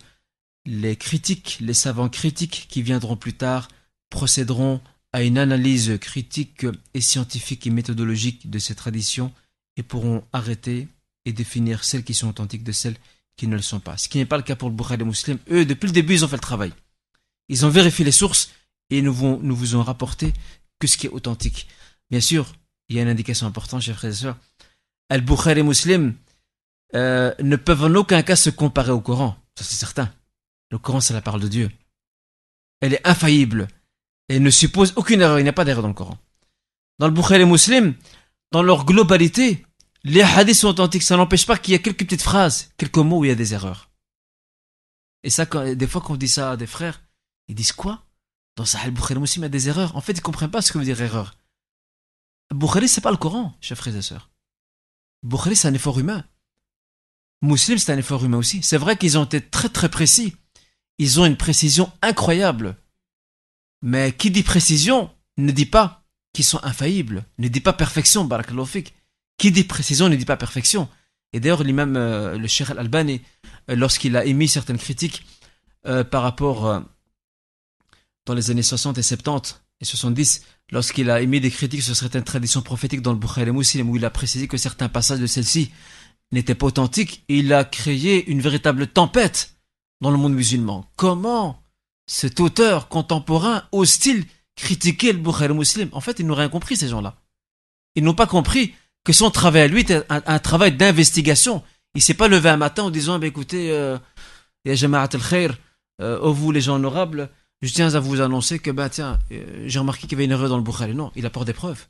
les critiques, les savants critiques qui viendront plus tard procéderont à une analyse critique et scientifique et méthodologique de ces traditions et pourront arrêter et définir celles qui sont authentiques de celles qui ne le sont pas. Ce qui n'est pas le cas pour le Bukhari les musulmans. Eux, depuis le début, ils ont fait le travail. Ils ont vérifié les sources et nous, nous vous ont rapporté que ce qui est authentique. Bien sûr, il y a une indication importante, chers frères et sœurs. Al-Bukhari et les euh, ne peuvent en aucun cas se comparer au Coran. Ça, c'est certain. Le Coran, c'est la parole de Dieu. Elle est infaillible. Et ne suppose aucune erreur. Il n'y a pas d'erreur dans le Coran. Dans le Bukhari et les dans leur globalité, les hadiths sont authentiques. Ça n'empêche pas qu'il y ait quelques petites phrases, quelques mots où il y a des erreurs. Et ça, des fois, quand on dit ça à des frères, ils disent quoi? Dans Sahel Bukhari Muslim, il y a des erreurs. En fait, ils ne comprennent pas ce que veut dire erreur. Bukhari, c'est pas le Coran, chers frères et sœurs. Bukhari, c'est un effort humain. Muslim, c'est un effort humain aussi. C'est vrai qu'ils ont été très très précis. Ils ont une précision incroyable. Mais qui dit précision ne dit pas qu'ils sont infaillibles, ne dit pas perfection, barakalofik. Qui dit précision ne dit pas perfection. Et d'ailleurs, l'imam, euh, le Cheikh Al-Albani, euh, lorsqu'il a émis certaines critiques euh, par rapport dans les années 60 et 70 et 70, lorsqu'il a émis des critiques sur certaines traditions prophétiques dans le Bukhari Muslim, où il a précisé que certains passages de celle-ci n'étaient pas authentiques, il a créé une véritable tempête dans le monde musulman. Comment cet auteur contemporain ose-t-il critiquer le Bukhari Muslim? En fait, ils n'ont rien compris, ces gens-là. Ils n'ont pas compris que son travail à lui était un, travail d'investigation. Il s'est pas levé un matin en disant, bah, écoutez, euh, Jama'at al-Khair, euh, oh vous les gens honorables, je tiens à vous annoncer que, tiens, euh, j'ai remarqué qu'il y avait une erreur dans le Bukhari. Non, il apporte des preuves.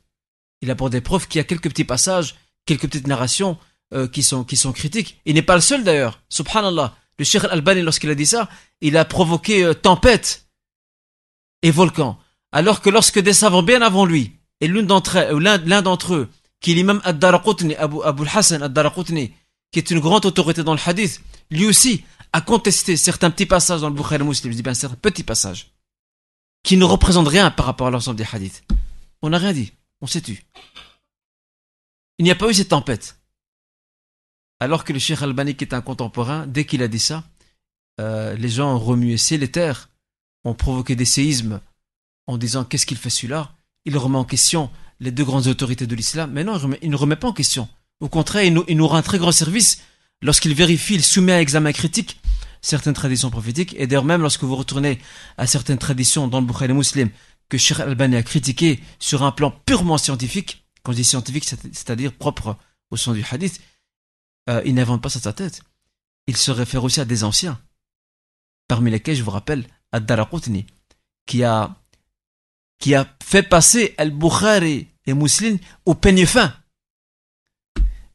Il apporte des preuves qu'il y a quelques petits passages, quelques petites narrations euh, qui, sont, critiques. Il n'est pas le seul d'ailleurs. Subhanallah. Le Cheikh Al-Albani, lorsqu'il a dit ça, il a provoqué euh, tempête et volcan. Alors que lorsque des savants bien avant lui, et l'un d'entre l'un d'entre eux, qui est l'imam Ad-Daraqutni, Abu, Abu Hassan Ad-Daraqutni, qui est une grande autorité dans le hadith, lui aussi a contesté certains petits passages dans le Bukhari Muslim, je dis bien certains petits passages, qui ne représentent rien par rapport à l'ensemble des hadiths. On n'a rien dit, on s'est tu. Il n'y a pas eu cette tempête. Alors que le Cheikh Albani, qui est un contemporain, dès qu'il a dit ça, euh, les gens ont remué ciel et terre, ont provoqué des séismes en disant qu'est-ce qu'il fait celui-là? Il remet en question les deux grandes autorités de l'islam. Mais non, il, ne remet pas en question. Au contraire, il nous, rend un très grand service lorsqu'il vérifie, il soumet à examen critique certaines traditions prophétiques. Et d'ailleurs, même lorsque vous retournez à certaines traditions dans le Bukhari muslim que Sheikh Albani a critiqué sur un plan purement scientifique, quand je dis scientifique, c'est-à-dire propre au sens du hadith, euh, il n'invente pas ça sa tête. Il se réfère aussi à des anciens, parmi lesquels, je vous rappelle, Ad-Daraqutni, qui a qui a fait passer Al-Bukhari et Muslim au peigne fin.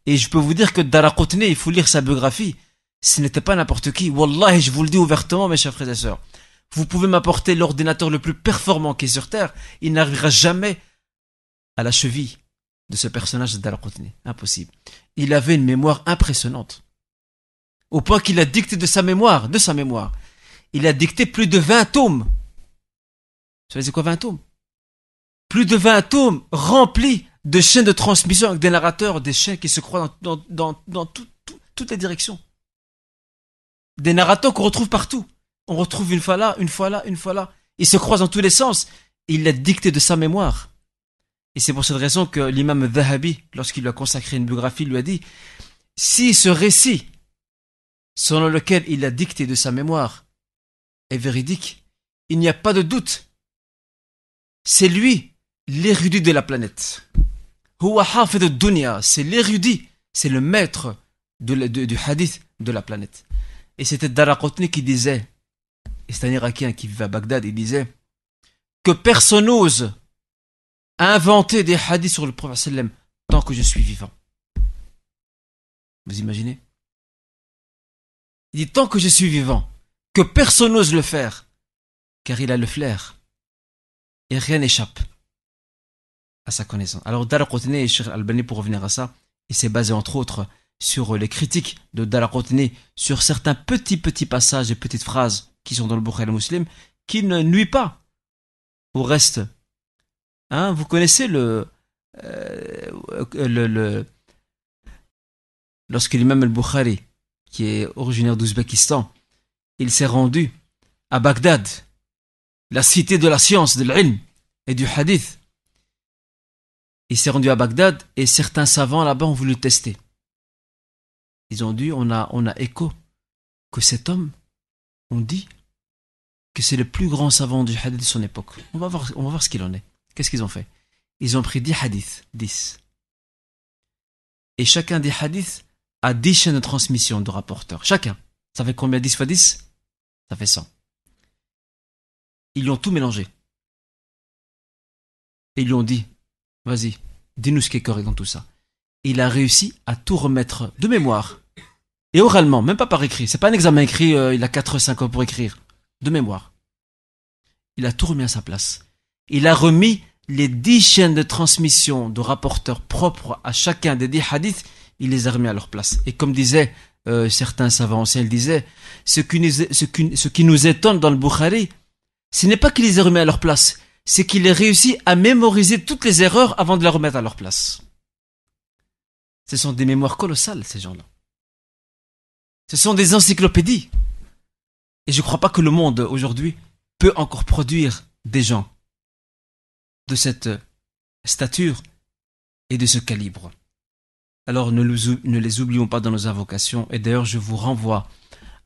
Et je peux vous dire que Daraqutni, il faut lire sa biographie. Ce n'était pas n'importe qui. Wallah, je vous le dis ouvertement, mes chers frères et sœurs. Vous pouvez m'apporter l'ordinateur le plus performant qui est sur Terre. Il n'arrivera jamais à la cheville de ce personnage de Daraqutni. Impossible. Il avait une mémoire impressionnante. Au point qu'il a dicté de sa mémoire, de sa mémoire. Il a dicté plus de 20 tomes. Vous savez c'est quoi 20 tomes? Plus de 20 tomes remplis de chaînes de transmission avec des narrateurs, des chaînes qui se croient dans, toutes les directions. Des narrateurs qu'on retrouve partout. On retrouve une fois là, une fois là, une fois là. Ils se croisent dans tous les sens. Il l'a dicté de sa mémoire. Et c'est pour cette raison que l'imam Zahabi, lorsqu'il lui a consacré une biographie, lui a dit, si ce récit, selon lequel il a dicté de sa mémoire, est véridique, il n'y a pas de doute. C'est lui l'érudit de la planète. C'est l'érudit, c'est le maître du hadith de la planète. Et c'était Daraqutni qui disait, et c'est un Irakien qui vivait à Bagdad, il disait que personne n'ose inventer des hadiths sur le prophète tant que je suis vivant. Vous imaginez? Il dit tant que je suis vivant, que personne n'ose le faire, car il a le flair, et rien n'échappe à sa connaissance. Alors Daraqutni et Sheikh Albani, pour revenir à ça, il s'est basé entre autres sur les critiques de Daraqutni sur certains petits petits passages et petites phrases qui sont dans le Bukhari Muslim qui ne nuit pas au reste. Hein, vous connaissez le, euh, le lorsque l'imam al-Bukhari, qui est originaire d'Ouzbékistan, il s'est rendu à Bagdad, la cité de la science, de l'ilm et du hadith. Il s'est rendu à Bagdad et certains savants là-bas ont voulu tester. Ils ont dit, on a, écho que cet homme, on dit que c'est le plus grand savant du hadith de son époque. On va voir, on va voir ce qu'il en est. Qu'est-ce qu'ils ont fait? Ils ont pris 10 hadiths, 10. Et chacun des hadiths a 10 chaînes de transmission de rapporteurs. Chacun. Ça fait combien? 10 fois 10 Ça fait 100. Ils lui ont tout mélangé. Et ils lui ont dit, vas-y, dis-nous ce qui est correct dans tout ça. Il a réussi à tout remettre de mémoire. Et oralement, même pas par écrit. C'est pas un examen écrit, euh, il a 4-5 ans pour écrire. De mémoire. Il a tout remis à sa place. Il a remis les 10 chaînes de transmission de rapporteurs propres à chacun des 10 hadiths, il les a remis à leur place. Et comme disaient euh, certains savants anciens, ils disaient, ce qui, nous, ce, qui, ce qui nous étonne dans le Bukhari, ce n'est pas qu'il les ait remis à leur place, c'est qu'il ait réussi à mémoriser toutes les erreurs avant de les remettre à leur place. Ce sont des mémoires colossales, ces gens-là. Ce sont des encyclopédies. Et je ne crois pas que le monde, aujourd'hui, peut encore produire des gens de cette stature et de ce calibre. Alors ne, ne les oublions pas dans nos invocations. Et d'ailleurs, je vous renvoie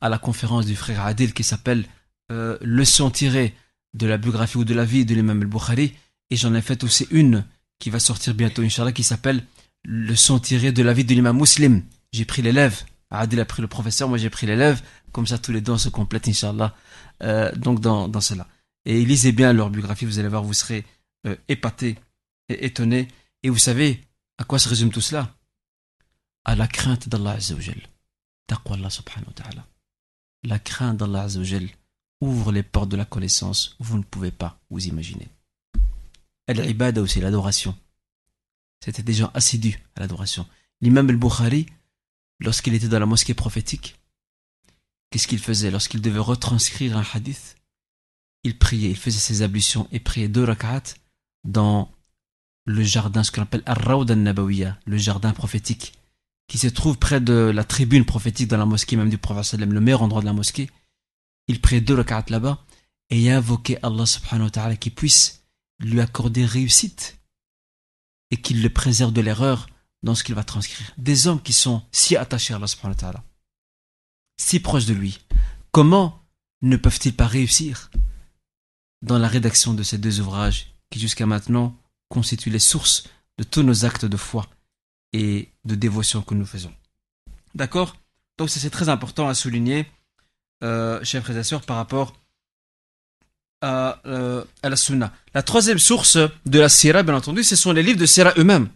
à la conférence du frère Adil qui s'appelle euh, Leçon tirée de la biographie ou de la vie de l'imam al-Bukhari. Et j'en ai fait aussi une qui va sortir bientôt, Inch'Allah, qui s'appelle Leçon tirée de la vie de l'imam muslim. J'ai pris l'élève. Adil a pris le professeur, moi j'ai pris l'élève. Comme ça, tous les deux on se complètent, Inch'Allah. Euh, donc dans, dans cela. Et lisez bien leur biographie, vous allez voir, vous serez euh, épatés et étonnés. Et vous savez à quoi se résume tout cela? À la crainte d'Allah Azzawajal. Taqwa Allah subhanahu wa ta'ala. La crainte d'Allah Azzawajal ouvre les portes de la connaissance, vous ne pouvez pas vous imaginer. Al-ibada aussi, l'adoration. C'était des gens assidus à l'adoration. L'imam al-Bukhari, lorsqu'il était dans la mosquée prophétique, qu'est-ce qu'il faisait Lorsqu'il devait retranscrire un hadith, il priait, il faisait ses ablutions et priait deux rak'at dans le jardin, ce qu'on appelle Ar-Rawd al-Nabawiya, le jardin prophétique, qui se trouve près de la tribune prophétique dans la mosquée même du prophète le meilleur endroit de la mosquée. Il prie deux rak'at là-bas et invoqué Allah subhanahu wa ta'ala qui puisse lui accorder réussite et qu'il le préserve de l'erreur dans ce qu'il va transcrire. Des hommes qui sont si attachés à Allah si proches de lui, comment ne peuvent-ils pas réussir dans la rédaction de ces deux ouvrages qui jusqu'à maintenant constituent les sources de tous nos actes de foi et de dévotion que nous faisons. D'accord? Donc c'est très important à souligner euh, chers frères et sœurs, par rapport à, euh, à, la sunna. La troisième source de la sira, bien entendu, ce sont les livres de sira eux-mêmes.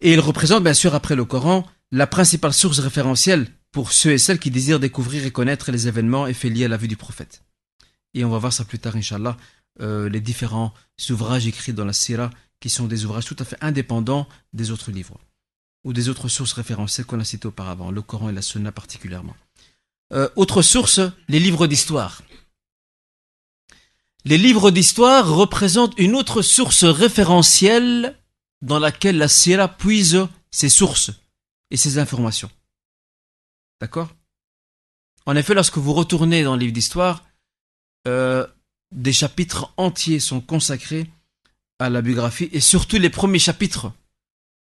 Et ils représentent, bien sûr, après le Coran, la principale source référentielle pour ceux et celles qui désirent découvrir et connaître les événements et faits liés à la vie du prophète. Et on va voir ça plus tard, Inch'Allah, euh, les différents ouvrages écrits dans la sira qui sont des ouvrages tout à fait indépendants des autres livres ou des autres sources référentielles qu'on a citées auparavant, le Coran et la Sunna particulièrement. Euh, autre source, les livres d'histoire. Les livres d'histoire représentent une autre source référentielle dans laquelle la Sierra puise ses sources et ses informations. D'accord? En effet, lorsque vous retournez dans le livre d'histoire, euh, des chapitres entiers sont consacrés à la biographie et surtout les premiers chapitres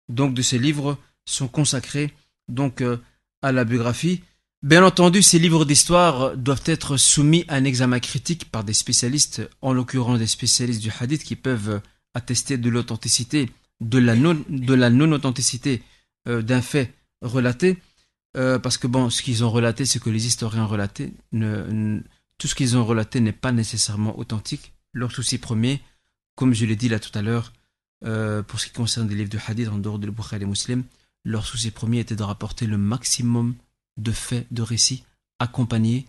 donc de ces livres sont consacrés donc euh, à la biographie Bien entendu, ces livres d'histoire doivent être soumis à un examen critique par des spécialistes, en l'occurrence des spécialistes du hadith qui peuvent attester de l'authenticité, de la non-authenticité euh, d'un fait relaté. Euh, parce que bon, ce qu'ils ont relaté, ce que les historiens ont relaté, tout ce qu'ils ont relaté n'est pas nécessairement authentique. Leur souci premier, comme je l'ai dit là tout à l'heure, euh, pour ce qui concerne des livres de hadith en dehors de Bukhari et Muslim, leur souci premier était de rapporter le maximum de faits, de récits, accompagnés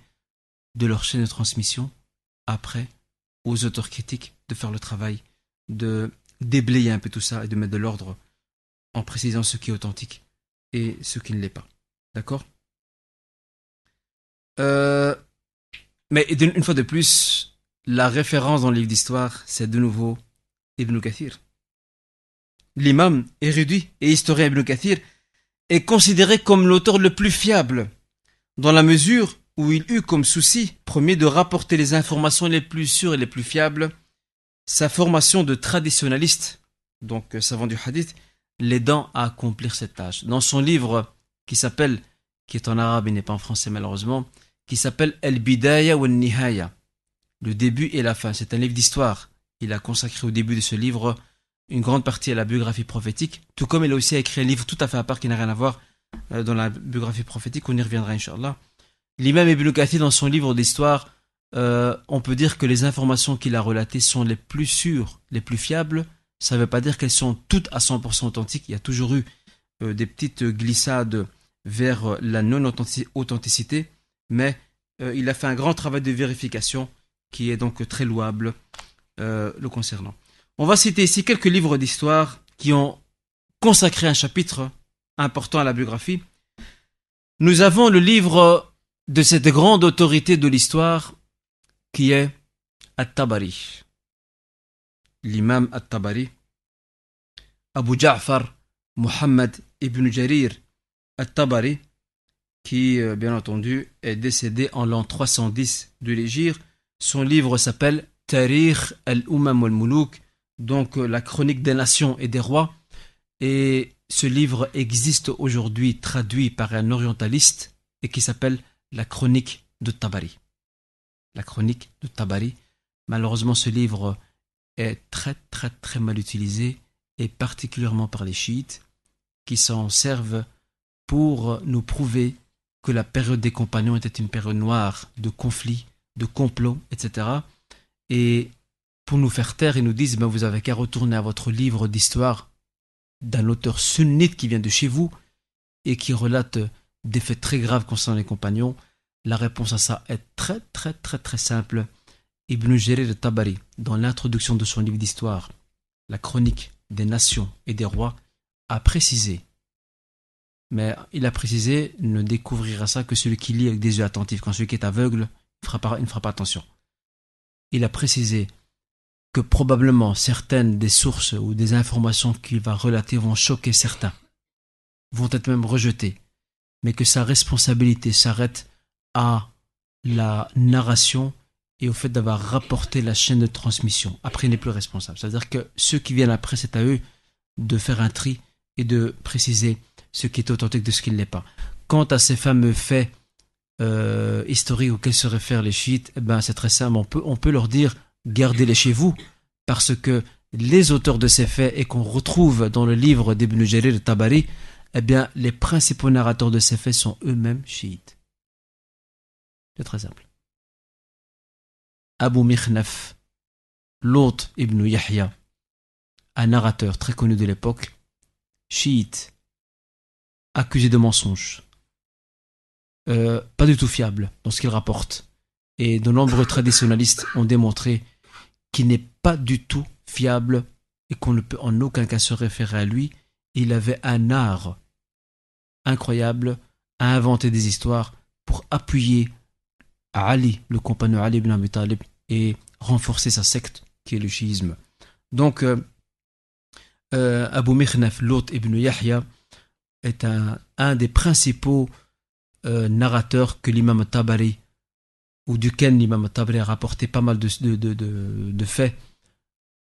de leur chaîne de transmission, après, aux auteurs critiques de faire le travail de déblayer un peu tout ça et de mettre de l'ordre en précisant ce qui est authentique et ce qui ne l'est pas. D'accord? Euh, Mais une fois de plus, la référence dans le livre d'histoire, c'est de nouveau Ibn Kathir. L'imam érudit et historien Ibn Kathir est considéré comme l'auteur le plus fiable, dans la mesure où il eut comme souci premier de rapporter les informations les plus sûres et les plus fiables, sa formation de traditionnaliste, donc euh, savant du hadith, l'aidant à accomplir cette tâche. Dans son livre qui s'appelle, qui est en arabe et n'est pas en français malheureusement, qui s'appelle El Bidaya ou Nihaya, le début et la fin. C'est un livre d'histoire. Il a consacré au début de ce livre une grande partie à la biographie prophétique, tout comme il a aussi écrit un livre tout à fait à part qui n'a rien à voir euh, dans la biographie prophétique. On y reviendra, Inch'Allah. L'imam Ibn Kathir, dans son livre d'histoire, euh, on peut dire que les informations qu'il a relatées sont les plus sûres, les plus fiables. Ça ne veut pas dire qu'elles sont toutes à 100% authentiques. Il y a toujours eu euh, des petites glissades vers la non-authenticité, mais il a fait un grand travail de vérification qui est donc très louable le concernant. On va citer ici quelques livres d'histoire qui ont consacré un chapitre important à la biographie. Nous avons le livre de cette grande autorité de l'histoire qui est At-Tabari. L'imam At-Tabari, Abu Ja'far Muhammad ibn Jarir At-Tabari, qui, euh, bien entendu, est décédé en l'an 310 de l'Égypte. Son livre s'appelle Tarikh al-Umam al-Muluk, donc euh, la chronique des nations et des rois. Et ce livre existe aujourd'hui traduit par un orientaliste et qui s'appelle la chronique de Tabari. La chronique de Tabari. Malheureusement, ce livre est très très très mal utilisé et particulièrement par les chiites qui s'en servent pour nous prouver que la période des compagnons était une période noire de conflits, de complots, etc. Et pour nous faire taire, ils nous disent ben, vous avez qu'à retourner à votre livre d'histoire d'un auteur sunnite qui vient de chez vous et qui relate des faits très graves concernant les compagnons. La réponse à ça est très très très très simple. Ibn Jarir Tabari, dans l'introduction de son livre d'histoire, la chronique des nations et des rois, a précisé, mais il a précisé, ne découvrira ça que celui qui lit avec des yeux attentifs, quand celui qui est aveugle ne fera pas attention. Il a précisé que probablement certaines des sources ou des informations qu'il va relater vont choquer certains, vont être même rejetées, mais que sa responsabilité s'arrête à la narration et au fait d'avoir rapporté la chaîne de transmission. Après, il n'est plus responsable. C'est-à-dire que ceux qui viennent après, c'est à eux de faire un tri et de préciser ce qui est authentique de ce qui ne l'est pas. Quant à ces fameux faits euh, historiques auxquels se réfèrent les chiites, eh ben, c'est très simple. On peut, leur dire gardez-les chez vous, parce que les auteurs de ces faits et qu'on retrouve dans le livre d'Ibn Jarir Tabari, eh bien, les principaux narrateurs de ces faits sont eux-mêmes chiites. C'est très simple. Abu Mikhnaf, l'hôte Ibn Yahya, un narrateur très connu de l'époque, chiite, accusé de mensonge, euh, pas du tout fiable dans ce qu'il rapporte. Et de nombreux traditionnalistes ont démontré qui n'est pas du tout fiable et qu'on ne peut en aucun cas se référer à lui. Il avait un art incroyable à inventer des histoires pour appuyer Ali, le compagnon Ali ibn Abi Talib, et renforcer sa secte qui est le chiisme. Donc, euh, euh, Abu Mikhnaf, l'hôte ibn Yahya, est un, un des principaux euh, narrateurs que l'imam Tabari ou duquel l'imam Tabri a rapporté pas mal de, de, de, faits,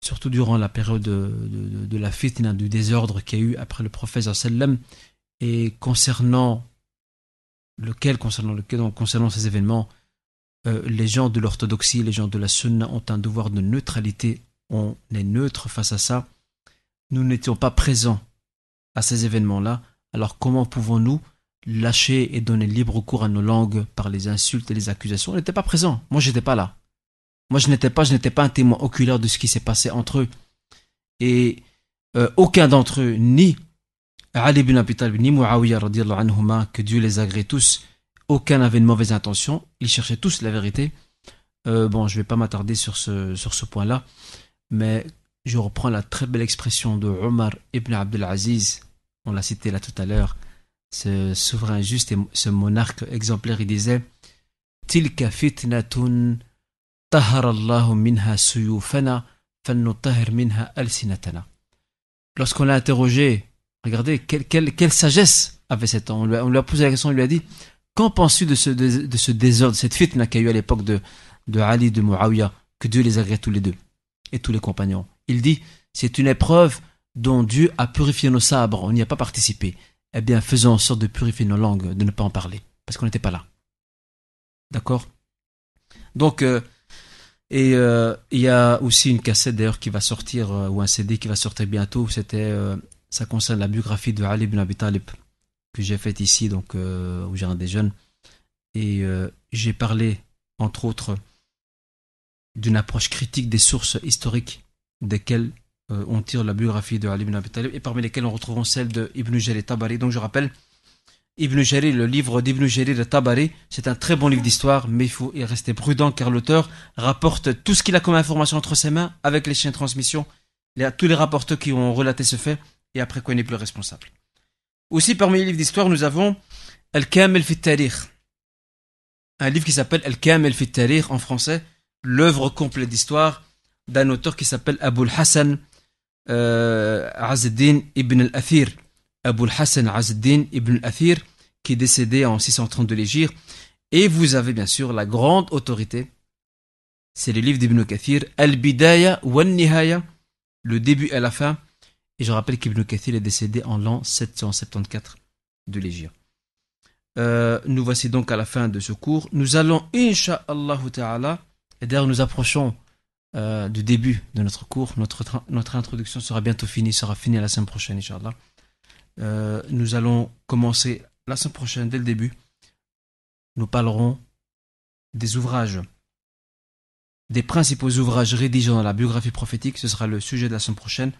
surtout durant la période de, la fitna, du désordre qu'il y a eu après le prophète sallam, et concernant lequel, concernant lequel, donc, concernant ces événements, euh, les gens de l'orthodoxie, les gens de la sunna ont un devoir de neutralité, on est neutre face à ça. Nous n'étions pas présents à ces événements-là, alors comment pouvons-nous lâcher et donner libre cours à nos langues par les insultes et les accusations? On n'était pas présent. Moi, j'étais pas là. Moi, je n'étais pas, je n'étais pas un témoin oculaire de ce qui s'est passé entre eux. Et euh, aucun d'entre eux, ni Ali ibn Abi Talib, ni Muawiyah que Dieu les agrée tous, aucun n'avait de mauvaise intention. Ils cherchaient tous la vérité. Euh, bon, je vais pas m'attarder sur ce, sur ce point-là, mais je reprends la très belle expression de Omar ibn Abdelaziz, on l'a cité là tout à l'heure, ce souverain juste et ce monarque exemplaire, il disait Tilka fitnatun taharallahu minha suyufana minha alsinatana. Lorsqu'on l'a interrogé, regardez, quelle, quelle, quelle, sagesse avait cet homme. On lui, a, on lui a posé la question, on lui a dit Qu'en penses-tu de ce, désordre, cette fitna qu'il y a eu à l'époque de, de Ali, de Muawiyah Que Dieu les agrée tous les deux et tous les compagnons? Il dit C'est une épreuve dont Dieu a purifié nos sabres, on n'y a pas participé. Eh bien, faisons en sorte de purifier nos langues, de ne pas en parler, parce qu'on n'était pas là. D'accord? Donc, euh, et euh, il y a aussi une cassette d'ailleurs qui va sortir, euh, ou un CD qui va sortir bientôt. C'était, ça concerne la biographie de Ali ibn Abi Talib que j'ai faite ici, donc au Jardin des Jeunes. Et j'ai parlé, entre autres, d'une approche critique des sources historiques desquelles on tire la biographie de Ali ibn Abi et parmi lesquelles on retrouve celle de Ibn Jarir Tabari. Donc je rappelle, Ibn Jarir, le livre d'Ibn de Tabari, c'est un très bon livre d'histoire, mais il faut y rester prudent car l'auteur rapporte tout ce qu'il a comme information entre ses mains avec les chiens de transmission, tous les rapporteurs qui ont relaté ce fait, et après quoi il n'est plus responsable. Aussi, parmi les livres d'histoire, nous avons Al-Kamel fit un livre qui s'appelle Al-Kamel fit en français, l'œuvre complète d'histoire d'un auteur qui s'appelle Abul Hassan euh, ibn al-Athir. Abul Hassan Azzeddin ibn al-Athir, qui est décédé en 630 de l'Égypte. Et vous avez bien sûr la grande autorité, c'est le livre d'Ibn Kathir, Al-Bidaya wa Nihaya, le début et la fin. Et je rappelle qu'Ibn Kathir est décédé en l'an 774 de l'Égypte. Euh, nous voici donc à la fin de ce cours. Nous allons, Inch'Allah ta'ala, et d'ailleurs nous approchons euh, du début de notre cours. Notre, notre introduction sera bientôt finie, sera finie la semaine prochaine, Inch'Allah. Euh, nous allons commencer la semaine prochaine, dès le début. Nous parlerons des ouvrages, des principaux ouvrages rédigés dans la biographie prophétique. Ce sera le sujet de la semaine prochaine.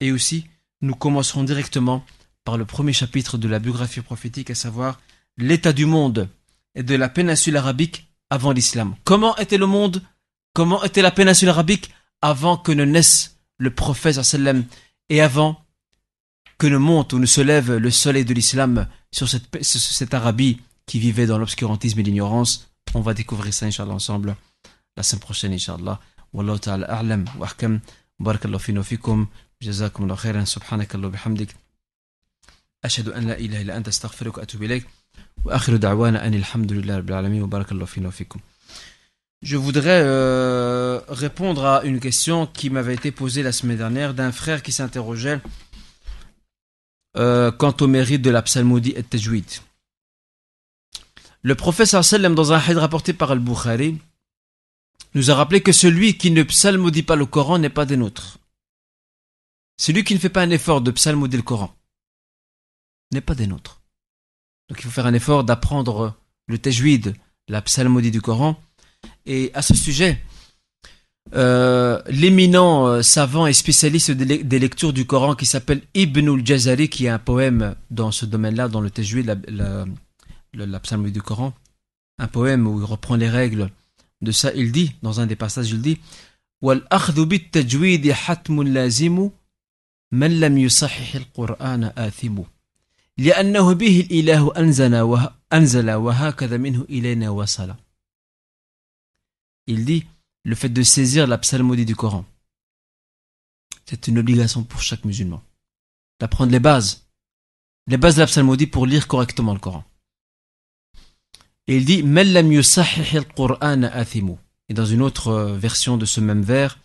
Et aussi, nous commencerons directement par le premier chapitre de la biographie prophétique, à savoir l'état du monde et de la péninsule arabique avant l'islam. Comment était le monde? Comment était la péninsule arabique avant que ne naisse le prophète sallam et avant que ne monte ou ne se lève le soleil de l'islam sur cette, Arabie qui vivait dans l'obscurantisme et l'ignorance? On va découvrir ça, Inch'Allah, ensemble la semaine prochaine, Inch'Allah. Wallahu ta'ala a'lam wa ahkam. Barakallahu fina. جزاكم الله خيرا سبحانك الله وبحمدك أشهد أن لا إله إلا أنت أستغفرك وأتوب إليك وآخر دعوانا أن الحمد لله رب العالمين وبارك الله فينا وفيكم Je voudrais euh, répondre à une question qui m'avait été posée la semaine dernière d'un frère qui s'interrogeait euh, quant au mérite de la psalmodie et tajwid. Le prophète sallam dans un hadith rapporté par Al-Bukhari nous a rappelé que celui qui ne psalmodie pas le Coran n'est pas des nôtres. Celui qui ne fait pas un effort de psalmoder le Coran n'est pas des nôtres. Donc il faut faire un effort d'apprendre le tajwid, la psalmodie du Coran. Et à ce sujet, euh, l'éminent euh, savant et spécialiste des, lectures du Coran qui s'appelle Ibn al-Jazari, qui a un poème dans ce domaine-là, dans le Tajwid, la, la, psalmodie du Coran, un poème où il reprend les règles de ça, il dit, dans un des passages, il dit «» مَنْ لَمْ يُصَحِّحِ الْقُرْآنَ آثِمُ لأنه به الإله أنزل, أنزل وهكذا منه إلينا وصل Il dit le fait de saisir la psalmodie du Coran. C'est une obligation pour chaque musulman. D'apprendre les bases. Les bases de la psalmodie pour lire correctement le Coran. Et il dit Et dans une autre euh, version de ce même vers,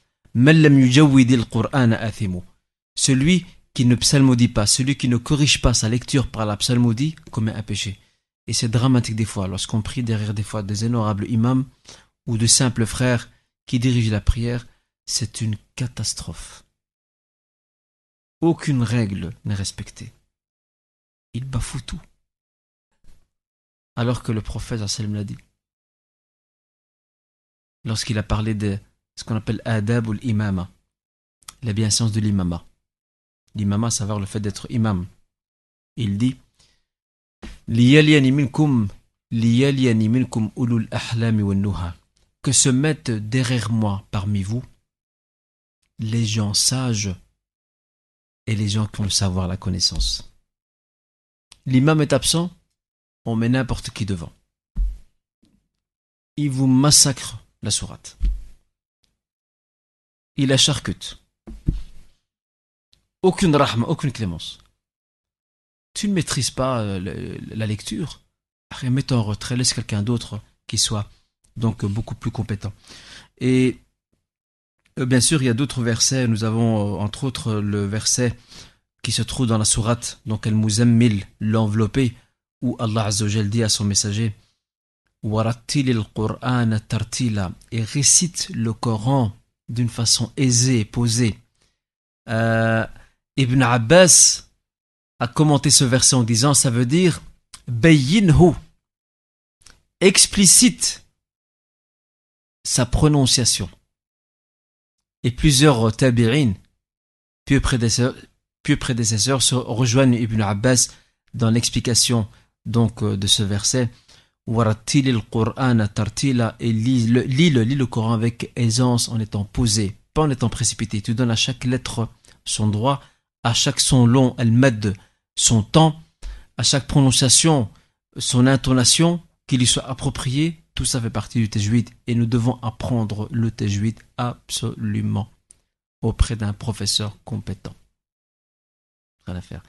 celui qui ne psalmodie pas, celui qui ne corrige pas sa lecture par la psalmodie commet un péché. Et c'est dramatique des fois, lorsqu'on prie derrière des fois des honorables imams ou de simples frères qui dirigent la prière, c'est une catastrophe. Aucune règle n'est respectée. Il bafoue tout. Alors que le prophète sallam l'a dit. Lorsqu'il a parlé de ce qu'on appelle adab ou l'imama, la bienséance de l'imama. L'imama, savoir le fait d'être imam. Il dit que se mettent derrière moi parmi vous les gens sages et les gens qui ont le savoir, la connaissance. L'imam est absent, on met n'importe qui devant. Il vous massacre la sourate. Il la. Aucune rahma, aucune clémence. Tu ne maîtrises pas euh, la lecture. Mets-toi en retrait, laisse quelqu'un d'autre qui soit donc beaucoup plus compétent. Et euh, bien sûr, il y a d'autres versets. Nous avons euh, entre autres le verset qui se trouve dans la sourate, donc El Muzammil, l'enveloppé, où Allah Azzawajal dit à son messager tartila et récite le Coran d'une façon aisée, posée. Ibn Abbas a commenté ce verset en disant ça veut dire Bayinhu explicite sa prononciation. Et plusieurs tabi'in, pieux prédécesseurs, se rejoignent Ibn Abbas dans l'explication donc euh, de ce verset. tartila et lis le, lis, le, lis le Coran avec aisance en étant posé, pas en étant précipité. Tu donnes à chaque lettre son droit, à chaque son long, elle met son temps, à chaque prononciation, son intonation, qui lui soit appropriée, tout ça fait partie du tajwid et nous devons apprendre le tajwid absolument auprès d'un professeur compétent. Rien à faire.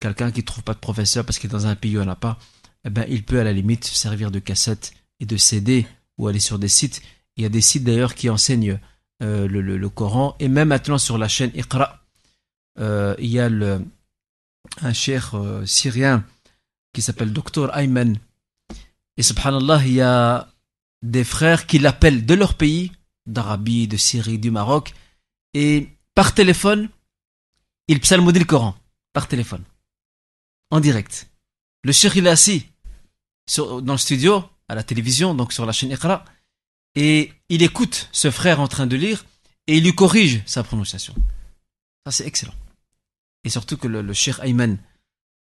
Quelqu'un qui ne trouve pas de professeur parce qu'il est dans un pays où il n'y en a pas, eh ben, il peut à la limite servir de cassette et de CD ou aller sur des sites. Il y a des sites d'ailleurs qui enseignent euh, le, Coran et même maintenant sur la chaîne Iqra, euh, il y a un cher euh, syrien qui s'appelle Dr Ayman et subhanallah, il y a des frères qui l'appellent de leur pays, d'Arabie, de Syrie, du Maroc, et par téléphone, il psalmodie le Coran, par téléphone, en direct. Le cheikh il est assis dans le studio, à la télévision, donc sur la chaîne Iqra, et il écoute ce frère en train de lire, et il lui corrige sa prononciation. Ça c'est excellent. Et surtout que le, le cheikh Ayman,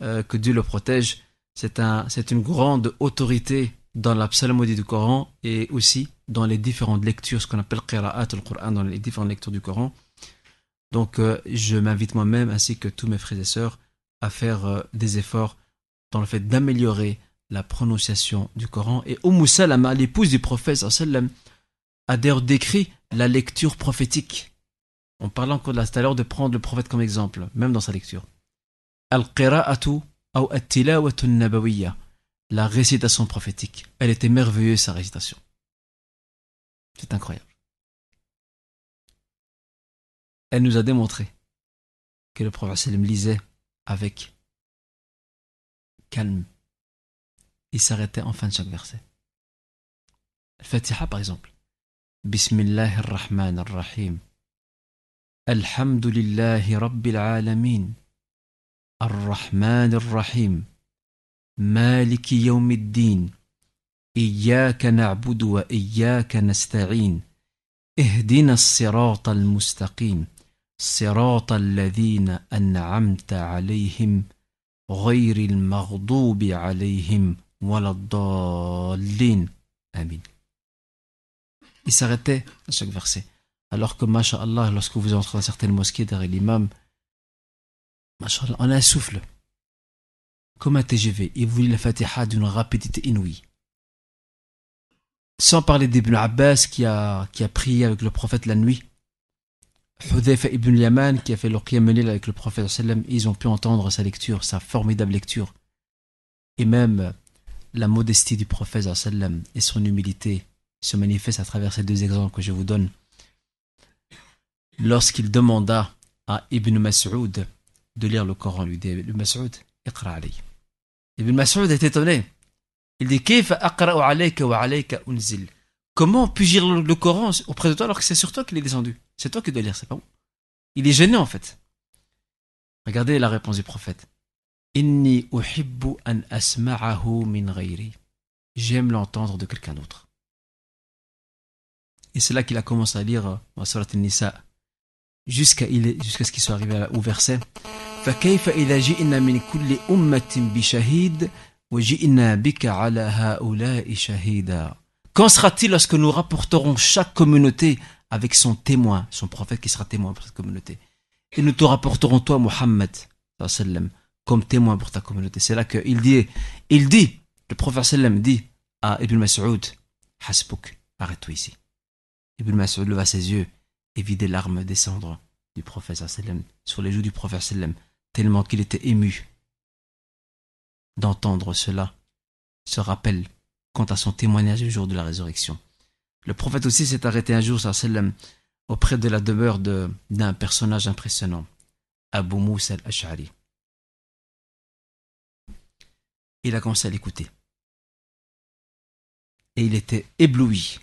euh, que Dieu le protège, c'est un, c'est une grande autorité dans la psalmodie du Coran et aussi dans les différentes lectures, ce qu'on appelle qira'at al-Qur'an, dans les différentes lectures du Coran. Donc, euh, je m'invite moi-même, ainsi que tous mes frères et sœurs, à faire euh, des efforts dans le fait d'améliorer la prononciation du Coran. Et Umm Salama, l'épouse du prophète, a d'ailleurs décrit la lecture prophétique. On parlait encore de tout à l'heure de prendre le prophète comme exemple, même dans sa lecture. Al-qira'atu la récitation prophétique. Elle était merveilleuse, sa récitation. C'est incroyable. Elle nous a démontré que le prophète lisait avec calme. Il s'arrêtait en fin de chaque verset. Fatiha par exemple. Bismillah ar-Rahman ar-Rahim. Alhamdulillahi Rabbil Alamin. الرحمن الرحيم مالك يوم الدين إياك نعبد وإياك نستعين اهدنا الصراط المستقيم صراط الذين أنعمت عليهم غير المغضوب عليهم ولا الضالين آمين Il s'arrêtait à chaque verset. Alors que, masha'Allah, lorsque vous entrez dans certaines mosquées derrière l'imam, en un souffle, comme un TGV, il vous lit la Fatiha d'une rapidité inouïe. Sans parler d'Ibn Abbas qui a, qui a prié avec le prophète la nuit. Hudayfa ibn Yaman qui a fait le qiyam avec le prophète ils ont pu entendre sa lecture, sa formidable lecture. Et même la modestie du prophète et son humilité se manifestent à travers ces deux exemples que je vous donne. Lorsqu'il demanda à Ibn Mas'ud de lire le Coran, lui dit le Mas'ud. Ibn Mas'ud est étonné. Il dit. Comment puis-je lire le Coran auprès de toi alors que c'est sur toi qu'il est descendu? C'est toi qui dois lire, c'est pas moi. Il est gêné en fait. Regardez la réponse du prophète. Inni uhibbu an asma'ahu min. J'aime l'entendre de quelqu'un d'autre. Et c'est là qu'il a commencé à lire dans Surat al-Nisa jusqu'à jusqu'à ce qu'il soit arrivé au verset فكيف إذا جئنا من كل أمة بشهيد وجئنا بك على هؤلاء شهيدا Qu'en sera-t-il lorsque nous rapporterons chaque communauté avec son témoin, son prophète qui sera témoin pour cette communauté. Et nous te rapporterons toi, Muhammad, comme témoin pour ta communauté. C'est là qu'il dit, il dit, le prophète sallam dit à Ibn Mas'ud, Hasbuk, arrête-toi ici. Ibn Mas'ud leva ses yeux et vit des larmes descendre du prophète sur les joues du prophète tellement qu'il était ému d'entendre cela, se rappelle quant à son témoignage du jour de la résurrection. Le prophète aussi s'est arrêté un jour, auprès de la demeure d'un personnage impressionnant, Abu Moussa al-Ash'ari. Il a commencé à l'écouter. Et il était ébloui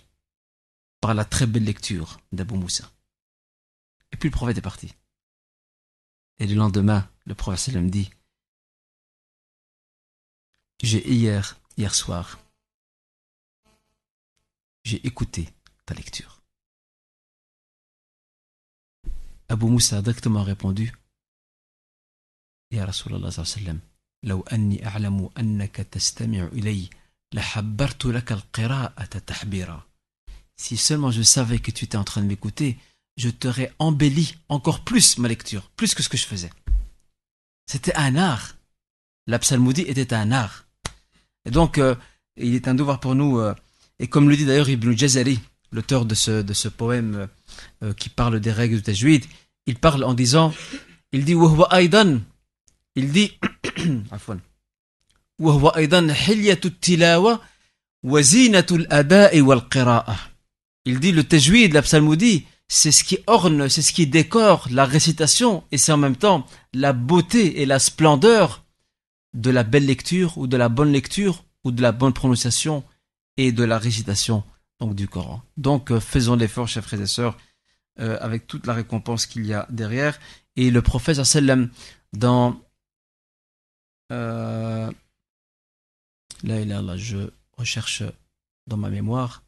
par la très belle lecture d'Abu Moussa. Et puis le prophète est parti. Et le lendemain, le prophète sallam dit J'ai hier, hier soir, j'ai écouté ta lecture. Abu Moussa a directement répondu Ya Rasulallah sallam, لو أني أعلم أنك تستمع إلي لحبرت لك القراءة تحبيرا. Si seulement je savais que tu étais en train de m'écouter, je t'aurais embelli encore plus ma lecture, plus que ce que je faisais. C'était un art. La psalmodie était un art. Et donc, euh, il est un devoir pour nous, euh, et comme le dit d'ailleurs Ibn Jazari, l'auteur de ce, de ce poème euh, qui parle des règles de Tajwid, il parle en disant, il dit, il dit, il dit le tajwid, la psalmodie, c'est ce qui orne, c'est ce qui décore la récitation et c'est en même temps la beauté et la splendeur de la belle lecture ou de la bonne lecture ou de la bonne prononciation et de la récitation donc du Coran. Donc euh, faisons l'effort, chers frères et sœurs, euh, avec toute la récompense qu'il y a derrière. Et le prophète sallam dans euh, là, là, là, je recherche dans ma mémoire.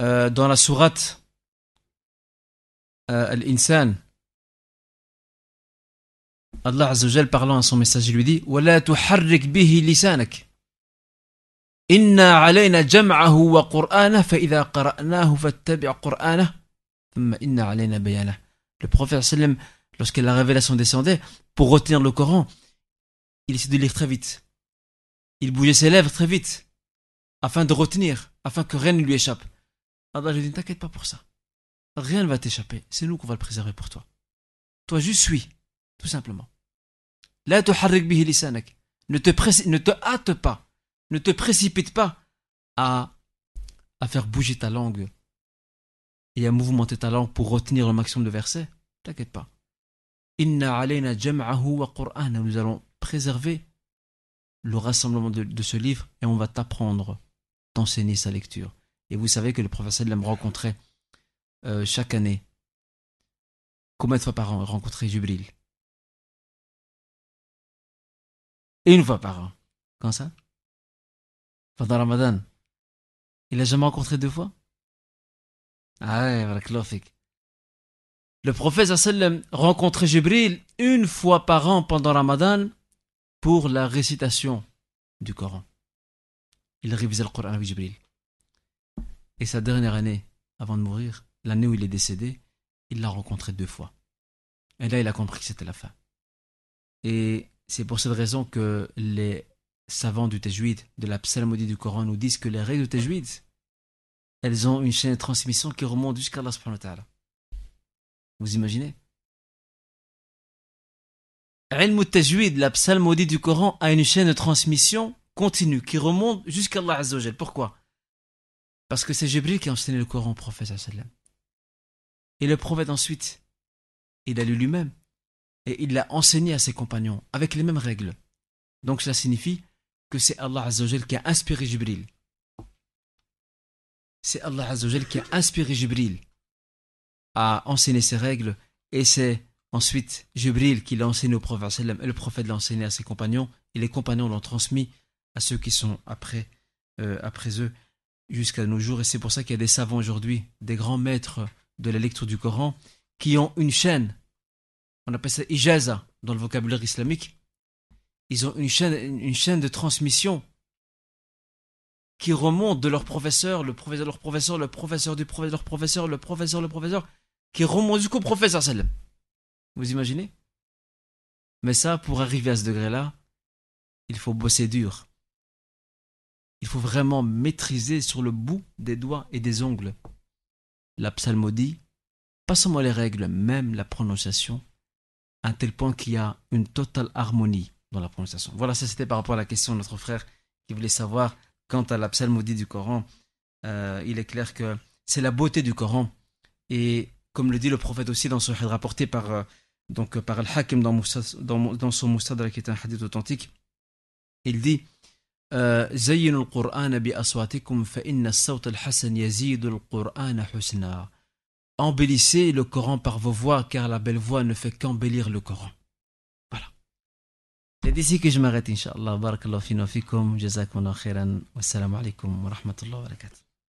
Euh, dans la sourate euh, Al-Insan, Allah Azzawajal parlant à son message, il lui dit وَلَا تُحَرِّكْ بِهِ لِسَانَكَ إِنَّا عَلَيْنَا جَمْعَهُ وَقُرْآنَهُ فَإِذَا قَرَأْنَاهُ فَاتَّبِعْ قُرْآنَهُ ثُمَّ إِنَّ عَلَيْنَا بَيَانَهُ Le prophète sallam, lorsque la révélation descendait, pour retenir le Coran, il essayait de lire très vite. Il bougeait ses lèvres très vite, afin de retenir, afin que rien ne lui échappe. Allah lui dit, t'inquiète pas pour ça. Rien ne va t'échapper. C'est nous qu'on va le préserver pour toi. Toi, juste suis. Tout simplement. Ne te, ne te hâte pas. Ne te précipite pas à, à faire bouger ta langue et à mouvementer ta langue pour retenir le maximum de versets. T'inquiète pas. Inna alayna jam'ahu wa Nous allons préserver le rassemblement de, ce livre et on va t'apprendre, t'enseigner sa lecture. Et vous savez que le professeur me rencontrait euh, chaque année. Combien de fois par an rencontrer Jubril Une fois par an. Quand ça? Pendant Ramadan. Il a jamais rencontré deux fois? Ah ouais, Le prophète sallam rencontrait Jibril une fois par an pendant Ramadan pour la récitation du Coran. Il révisait le Coran avec Jibril. Et sa dernière année, avant de mourir, l'année où il est décédé, il l'a rencontré deux fois. Et là, il a compris que c'était la fin. Et c'est pour cette raison que les savants du Tajwid, de la psalmodie du Coran, nous disent que les règles du Tajwid, elles ont une chaîne de transmission qui remonte jusqu'à Allah Vous imaginez? Ilm Tajwid, la psalmodie du Coran, a une chaîne de transmission continue qui remonte jusqu'à Allah Azzawajal. Pourquoi? Parce que c'est Jibril qui a enseigné le Coran au prophète. Et le prophète ensuite, il a lu lui-même. Et il l'a enseigné à ses compagnons avec les mêmes règles. Donc cela signifie que c'est Allah Azzawajal qui a inspiré Jibril. C'est Allah Azzawajal qui a inspiré Jibril à enseigner ces règles. Et c'est ensuite Jibril qui l'a enseigné au prophète. Et le prophète l'a enseigné à ses compagnons. Et les compagnons l'ont transmis à ceux qui sont après, euh, après eux jusqu'à nos jours. Et c'est pour ça qu'il y a des savants aujourd'hui, des grands maîtres de la lecture du Coran, qui ont une chaîne. On appelle ça ijaza dans le vocabulaire islamique. Ils ont une chaîne, une chaîne de transmission qui remontent de leur professeur, le professeur, leur professeur, le professeur du professeur, leur professeur, le professeur, le professeur, qui remontent jusqu'au professeur sallam. Vous imaginez? Mais ça, pour arriver à ce degré-là, il faut bosser dur. Il faut vraiment maîtriser sur le bout des doigts et des ongles la psalmodie, pas seulement les règles, même la prononciation, à tel point qu'il y a une totale harmonie dans la prononciation. Voilà, ça c'était par rapport à la question de notre frère qui voulait savoir quant à la psalmodie du Coran. Euh, il est clair que c'est la beauté du Coran. Et comme le dit le prophète aussi dans ce hadith rapporté par, euh, par Al-Hakim dans, dans, dans, son Mustadrak qui est un hadith authentique, il dit زينوا القرآن بأصواتكم فإن الصوت الحسن يزيد القرآن حسنا Embellissez le Coran par vos voix, car la belle voix ne fait qu'embellir le Coran. Voilà. C'est d'ici que je m'arrête, Inch'Allah. Barakallahu fina fikum, jazakumullah khairan, wassalamu alaikum wa rahmatullahi wa barakatuh.